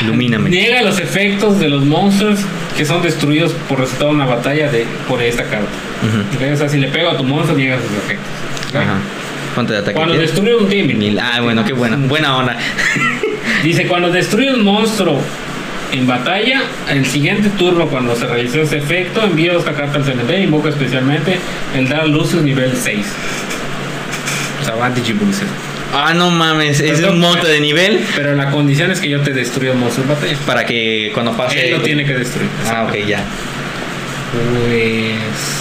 Ilumíname. Niega los efectos de los monstruos que son destruidos por resultado de una batalla de, por esta carta. O sea, si le pego a tu monstruo, niega sus efectos. Ajá. ¿Cuánto de ataque Cuando destruye un team, Mil. Ah, bueno, qué buena. Buena onda. [LAUGHS] dice cuando destruye un monstruo en batalla, el siguiente turno cuando se realizó ese efecto, envía esta carta al cementerio invoca especialmente el dar luces nivel 6. O sea, va. Ah, no mames. Es un monto de nivel Pero la condición es que yo te destruya un monstruo en batalla. para que cuando pase. Él lo tiene que destruir. Ah, ok, ya. Pues.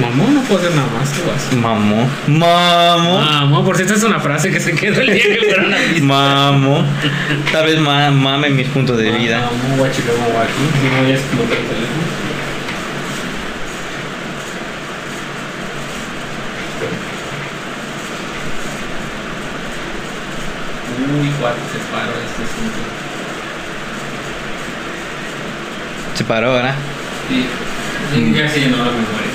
Mamón no puedo hacer nada más, ¿qué vas? Mamo. Mamo. Mamón, por cierto es una frase que se quedó el día que fueron a. [LAUGHS] Mamo. Tal vez ma mame mis puntos de vida. Mamón, guachi, luego guachi. Si no, ya explota el teléfono. Uy, cuatro se paró este asunto. Se paró, ¿verdad? Sí. Sí, ya se llenó la memoria.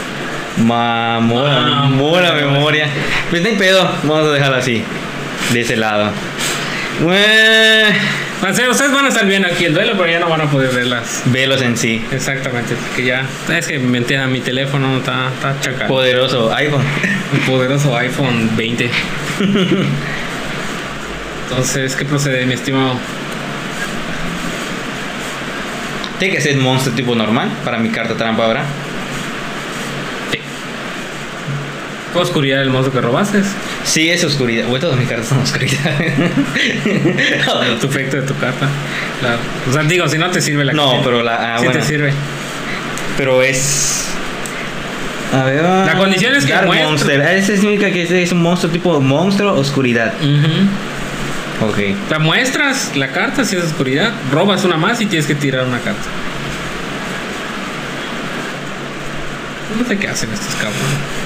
Mamo. Mamo. la memoria. Pues no hay pedo. Vamos a dejarlo así. De ese lado. Bueno, ustedes van a estar bien aquí el duelo, pero ya no van a poder verlas. velos en sí. Exactamente, que ya. Es que me entiendan, mi teléfono está, está chacal. Poderoso iPhone. Un poderoso iPhone 20. Entonces, ¿qué procede, mi estimado? Tiene que ser monstruo tipo normal para mi carta trampa ahora. Oscuridad el monstruo que robaste? Sí, es oscuridad. Güey, todas mis cartas son oscuridad. [LAUGHS] Tu efecto de tu carta. Claro. O sea, digo, si no te sirve la No, que- pero la- ah, sí bueno. te sirve. Pero es. A ver. La condición es que muestra- Monster. Ah, Ese significa que es un monstruo tipo monstruo oscuridad. Ujú. Ok. O sea, muestras la carta si es oscuridad, robas una más y tienes que tirar una carta. No sé qué hacen estos cabrones.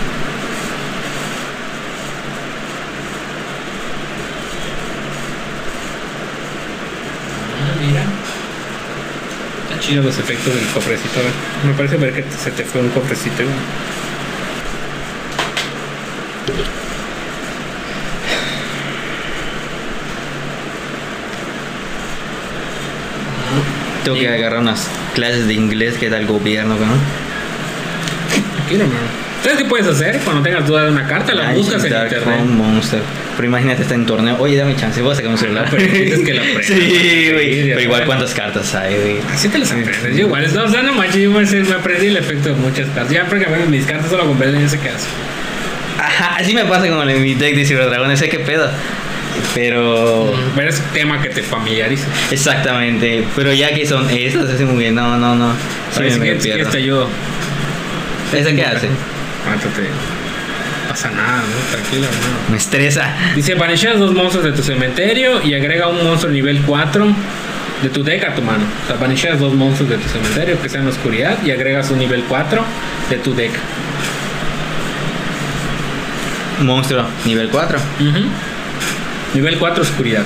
Los efectos del cofrecito. A ver, me parece ver que se te fue un cofrecito. Tengo que agarrar unas clases de inglés que da el gobierno, ¿no? Tranquilo, hermano. ¿Sabes qué puedes hacer cuando tengas duda de una carta? La buscas en internet. Monster. Pero imagínate, está en torneo. Oye, dame chance, voy a sacar un celular. pero dices que lo [LAUGHS] aprendas. Sí, güey. Sí, Pero igual, bueno. ¿cuántas cartas hay, güey? Así te las aprendes. Yo igual, no, o sea, no manches, yo me, aprendí el efecto de muchas cartas. Ya porque mis cartas solo compré sé qué hace. Ajá, así me pasa con el, mi deck de Ciberdragones, sé qué pedo. Pero. Pero es tema que te familiariza. Exactamente. Pero ya que son estas, así muy bien. No, no, no. Sí, pierdo. Si te ayudo. ¿Esa qué hace? Mátate. No pasa nada, ¿no? Tranquilo, hermano. Me estresa. Dice, banisheas dos monstruos de tu cementerio y agrega un monstruo nivel 4 de tu deck a tu mano. O sea, banisheas dos monstruos de tu cementerio que sean en oscuridad y agregas un nivel 4 de tu deck. Monstruo, nivel 4. Ujú. Nivel 4 oscuridad.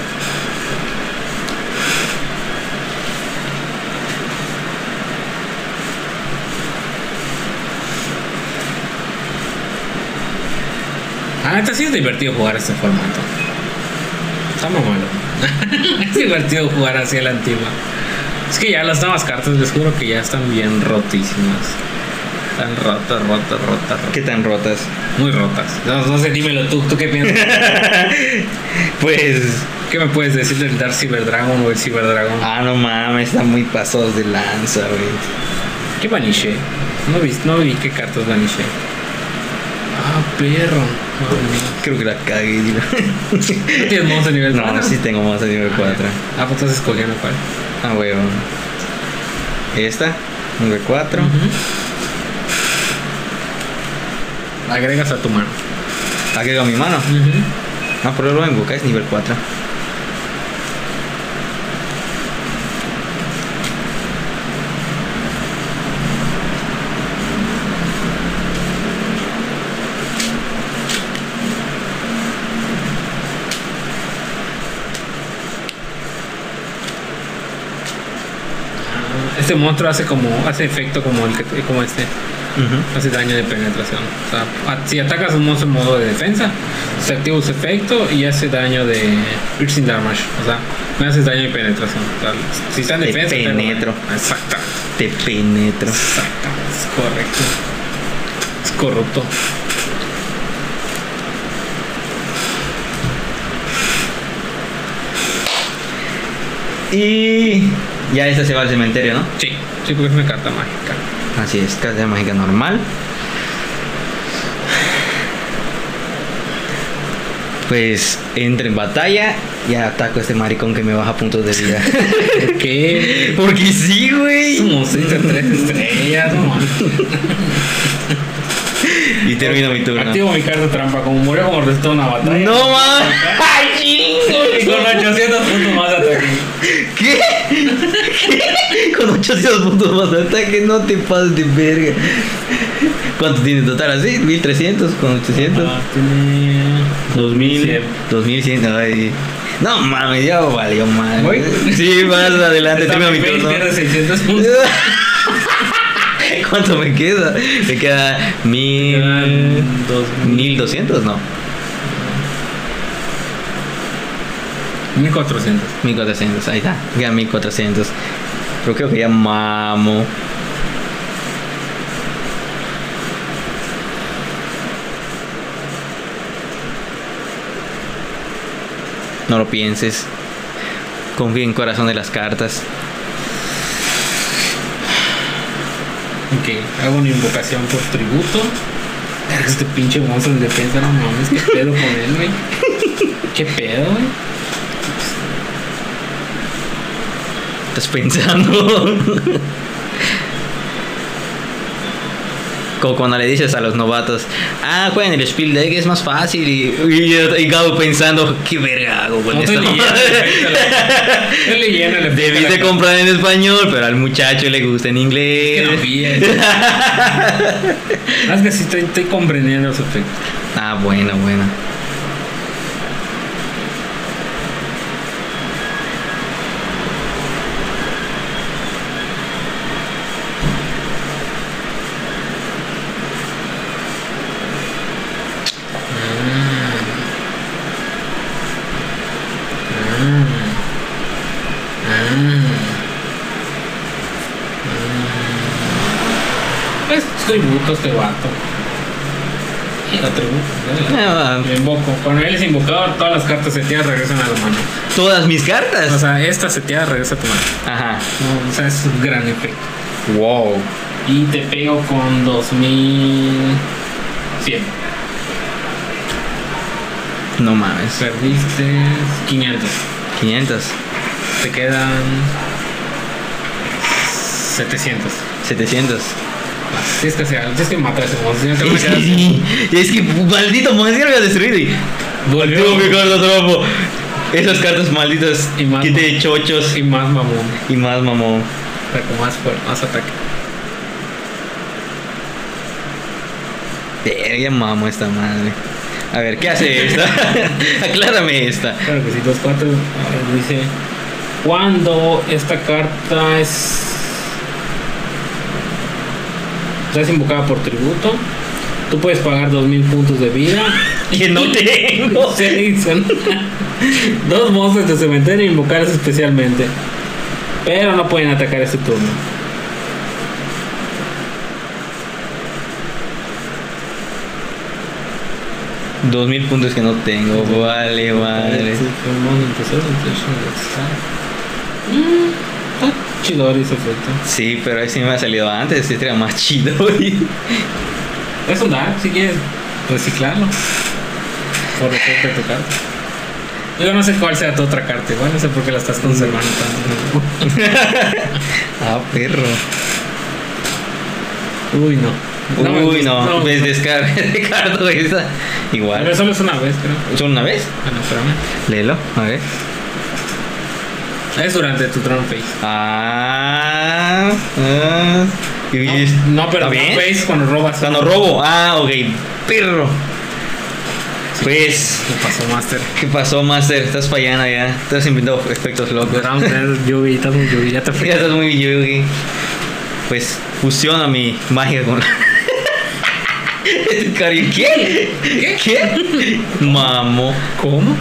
Ah, neta sí es divertido jugar este formato. Está muy malo. [LAUGHS] es divertido jugar así a la antigua. Es que ya las nuevas cartas, les juro que ya están bien rotísimas. Están rotas, rotas, rotas, rotas. ¿Qué tan rotas? Muy rotas. No, no sé, dímelo tú, ¿tú qué piensas? [LAUGHS] Pues. ¿Qué me puedes decir del Dark Cyber Dragon o el Cyber Dragon? Ah, no mames, están muy pasados de lanza, güey. ¿Qué baniché? No vi, no vi qué cartas baniché. Ah, perro. Creo que la cagué, digo. ¿No tienes monstruo nivel No, 4? sí tengo monstruo nivel 4. Ah, pues estás escogiendo cuál. Ah, huevo. Esta, nivel 4. Agregas a tu mano. Agrego mi mano. No, pero lo invoca, es nivel 4. Este monstruo hace como hace efecto como el que como este. Hace daño de penetración. O sea, a- si atacas a un monstruo en modo de defensa, se activa su efecto y hace daño de piercing damage. O sea, me haces daño de penetración. O sea, si está en defensa, te penetro. daño. Exacto. Te penetro. Exacto. Es correcto. Es corrupto. Y ya esta se va al cementerio, ¿no? Sí, sí, porque es una carta mágica. Así es, carta mágica normal. Pues entra en batalla y ataco a este maricón que me baja puntos de vida. [LAUGHS] ¿Por qué? Porque sí, güey. de tres estrellas. [LAUGHS] Y termino mi turno. Activo mi carta trampa. Como murió como resultado de una batalla. No mames. ¡Ay, Y con 800 puntos más de ataque. ¿Qué? ¿Qué? Con 800 puntos más de ataque, no te pases de verga. ¿Cuánto tiene total así? ¿1300 con 800? Ah, tiene. 2000, Cien. 2100, ay. No mames, ya valió mal. ¿Voy? Sí, vas adelante, termino mi turno. pierde 600 puntos. [LAUGHS] ¿Cuánto me queda? Me queda mil. 1200, no. 1400. 1400, ahí está. Queda 1400. Pero creo que ya mamo. No lo pienses. Confía en corazón de las cartas. Ok, hago una invocación por tributo. Este pinche monstruo en defensa, no mames, qué pedo con él, güey. [LAUGHS] ¿Qué pedo, güey? Estás pensando. Como cuando le dices a los novatos, ah, jueguen el Spiel Deck, es más fácil. Y, y, y Gabo pensando, qué verga hago con No Debiste comprar en español, pero al muchacho le gusta en Que inglés. no vi eso. Ah, Es que sí estoy, estoy comprendiendo su efecto. ah, bueno, bueno. Pues tributo este vato. Y lo tributo. Ah, Lo invoco. Cuando él es invocador, todas las cartas seteadas regresan a la mano. Todas mis O cartas. sea, esta seteada regresa a tu mano. Ajá. No, o sea, es un gran efecto. Wow. Y te pego con 2100. No mames. Perdiste 500. 500. Te quedan 700. 700. Tienes que hacer algo, tienes que matar a ese monstruo. si no Es que, es que maldito monstruo me ha destruido y. Volvió. Que cargar tropo. Esas cartas malditas Y más que ma- te chochos Y más mamón. y más mamón. Sea, con más, fuer- más ataque. Verga, mamo esta madre. A ver, ¿qué hace esta? [LAUGHS] [LAUGHS] Aclárame esta. Claro que sí, 2, 4. Dice: Cuando esta carta es. Es invocada por tributo, tú puedes pagar 2000 puntos de vida. [LAUGHS] Que no tengo. [LAUGHS] Se dicen dos monstruos de cementerio e invocarlos especialmente. Pero no pueden atacar este turno. Dos mil puntos que no tengo. Vale. Mm, Está chido ese efecto. Sí, pero ahí sí me ha salido antes. Este era más chido. güey. Es un dark si quieres reciclarlo. Por efecto de tu carta. Yo no sé cuál sea tu otra carta, igual no sé por qué la estás conservando tanto. [LAUGHS] ah, perro. Uy, no. Uy, no. me Ves, descarga de carta esta. Pero Igual. solo es una vez, creo. ¿Solo una vez? Bueno, espérame. Léelo, a ver. Es durante tu turn phase. Ah. ah. Y- No, no pero ¿Está turn bien? phase cuando robas. Cuando robo. Ah, ok. Perro. Pues, ¿Qué pasó, Master? ¿qué pasó, Master? Estás fallando ya. Estás inventando efectos locos. Yugi, estás muy Yugi, ya te Ya estás muy yugi. [LAUGHS] Pues fusiona mi magia con. [LAUGHS] Cari- ¿Qué? ¿Qué? ¿Qué? Mamo. ¿Cómo?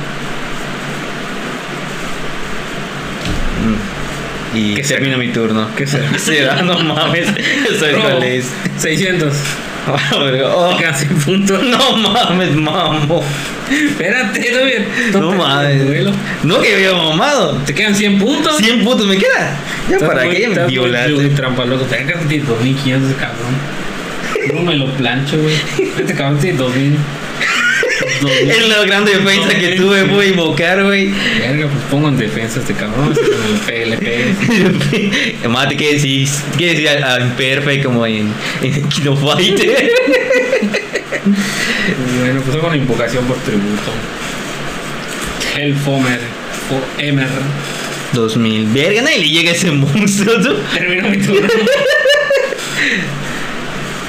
Y ¿Qué termina será? mi turno. ¿Qué será? será? No mames. [LAUGHS] Soy cuál es. 600. [LAUGHS] Oh, Casi puntos. [LAUGHS] no mames, mamo. Espérate, no, bien. No mames. No que había mamado. Te quedan 100 puntos. 100 puntos me queda. Ya para qué me violaste. Yugi, trampa loco. Te que tiene 2500 ese cabrón. No me lo plancho, güey. Cabrón tiene 2000. 2000. Es la gran defensa que tuve, a invocar, güey. Verga, pues pongo en defensa este cabrón. lo le pegue. Mate, ¿qué decís? ¿Qué decís a, a Imperfect como en, en Kino Fighter? Bueno, pues hago una invocación por tributo. Hellfomer. O Emer. 2000. Verga, nadie le llega a ese monstruo. tú. Termino mi turno.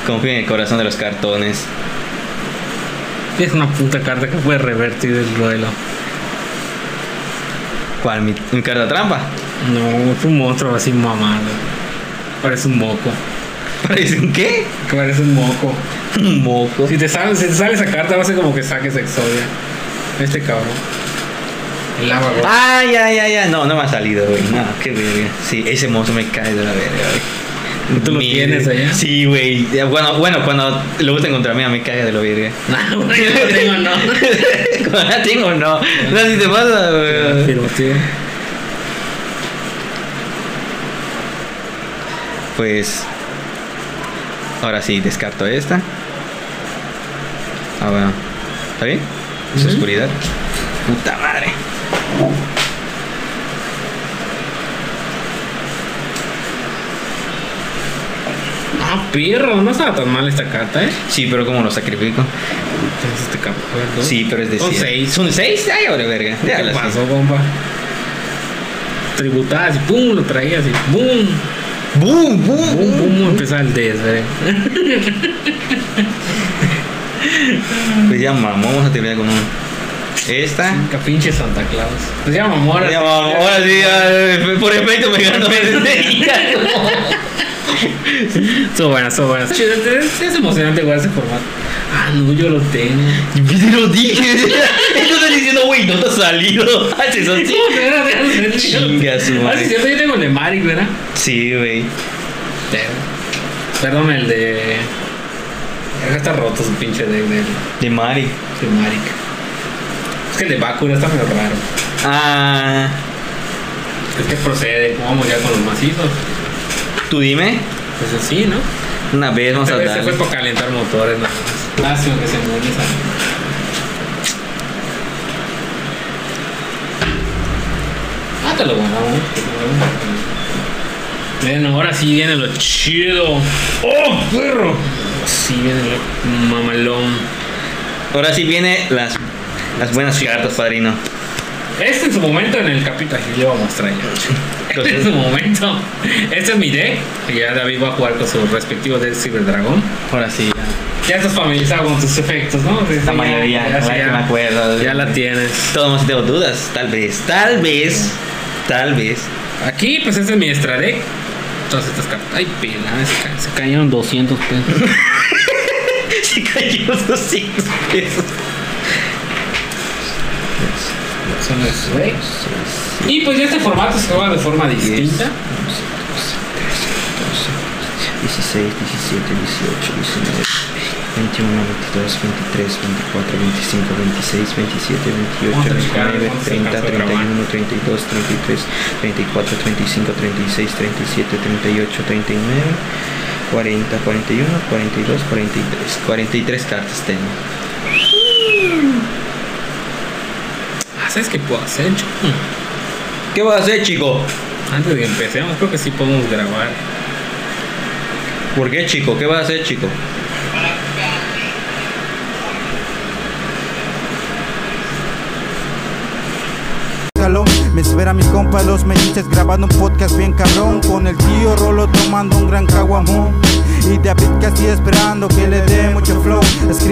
Confío en el corazón de los cartones. Es una puta carta que puede revertir el duelo. ¿Cuál? ¿Mi, mi carta trampa? No, es un monstruo así mamado. Parece un moco. ¿Parece un qué? Que parece un moco. [LAUGHS] Un moco. Si te sale, si te sale esa carta, va a ser como que saques Exodia. Este cabrón. Ah, ya, ya, ya. No, no me ha salido, güey. No, qué verga. Sí, ese monstruo me cae de la verga, güey. ¿Tú lo Mi- tienes allá? Sí, güey. Bueno, bueno, cuando lo usen contra mí, me cae de la verga. No, güey, lo tengo, no. [LAUGHS] Cuando la tengo, no. No, si te pasa, güey. Pues. Ahora sí, descarto esta. Ah, bueno. ¿Está bien? Es oscuridad. Puta madre. Ah, perro, no estaba tan mal esta carta, ¿eh? Sí, pero ¿cómo lo sacrifico? Entonces este cabrón. ¿no? Sí, pero es de Son siete. seis. ¿Son seis? Ay, ahora verga. ¿Qué así. pasó, compa? Tributabas y pum, lo traías y pum, ¡Bum, bum, pum, pum, empezaba el des, ¿verdad? [LAUGHS] Pues ya mamó, vamos a terminar con un. Esta. Que pinche Santa Claus. Pues ya mamó ahora. Ya mamó, ahora sí, ya, por efecto me ganó [LAUGHS] [LAUGHS] Estuvo buena, estuvo buena. Chido, Es, es emocionante jugar ese formato. Ah, no, yo lo tengo. [LAUGHS] Te lo dije. Estás diciendo, güey, no te ha salido. [LAUGHS] Haces así. Chinga su Ah, madre. sí, cierto, yo tengo el de Maric, ¿verdad? Sí, güey. Perdón, el de. Ya está roto su pinche deck de, De Mari. de Maric. Es que el de Bakura está medio raro. Ah. Es que procede, vamos ya con los macizos. Tú dime. Pues sí, ¿no? Una vez vamos a hablar. Se fue por calentar motores, ¿no? Ah, sí, aunque se muere Ah, te lo Bueno, ahora sí viene lo chido. ¡Oh, perro! Sí viene lo mamalón. Ahora sí viene las, las buenas cigarras, padrino. Este es su momento en el capítulo. Yo voy a mostrar ya. Este es su momento. Este es mi deck. Y ya David va a jugar con su respectivo deck Cyberdragon. Ahora sí. Ya estás familiarizado con tus efectos, ¿no? La mayoría, ya, ya. me acuerdo. Ya la tienes. Todos tengo dudas. Tal vez, tal vez, tal vez. Aquí, pues este es mi extra deck. Todas estas cartas. Ay, pila, se, ca- se cayeron 200 pesos. [LAUGHS] Se cayó 200 pesos. Son decks. Y pues ya este formato se juega de forma distinta. 16, 17, 18, 19, 21, 22, 23, 24, 25, 26, 27, 28, 29, 30, 31, 32, 33, 34, 35, 36, 37, 38, 39, 40, 41, 42, 43. 43 cartas tengo. ¿Sabes qué puedo hacer? Yo, ¿Qué vas a hacer, chico? Antes de que empecemos, creo que sí podemos grabar. ¿Por qué, chico? ¿Qué vas a hacer, chico? Me espera mi compa los melices grabando un podcast bien cabrón Con el tío Rolo tomando un gran caguamón Y David casi esperando que le dé mucho flow Escri-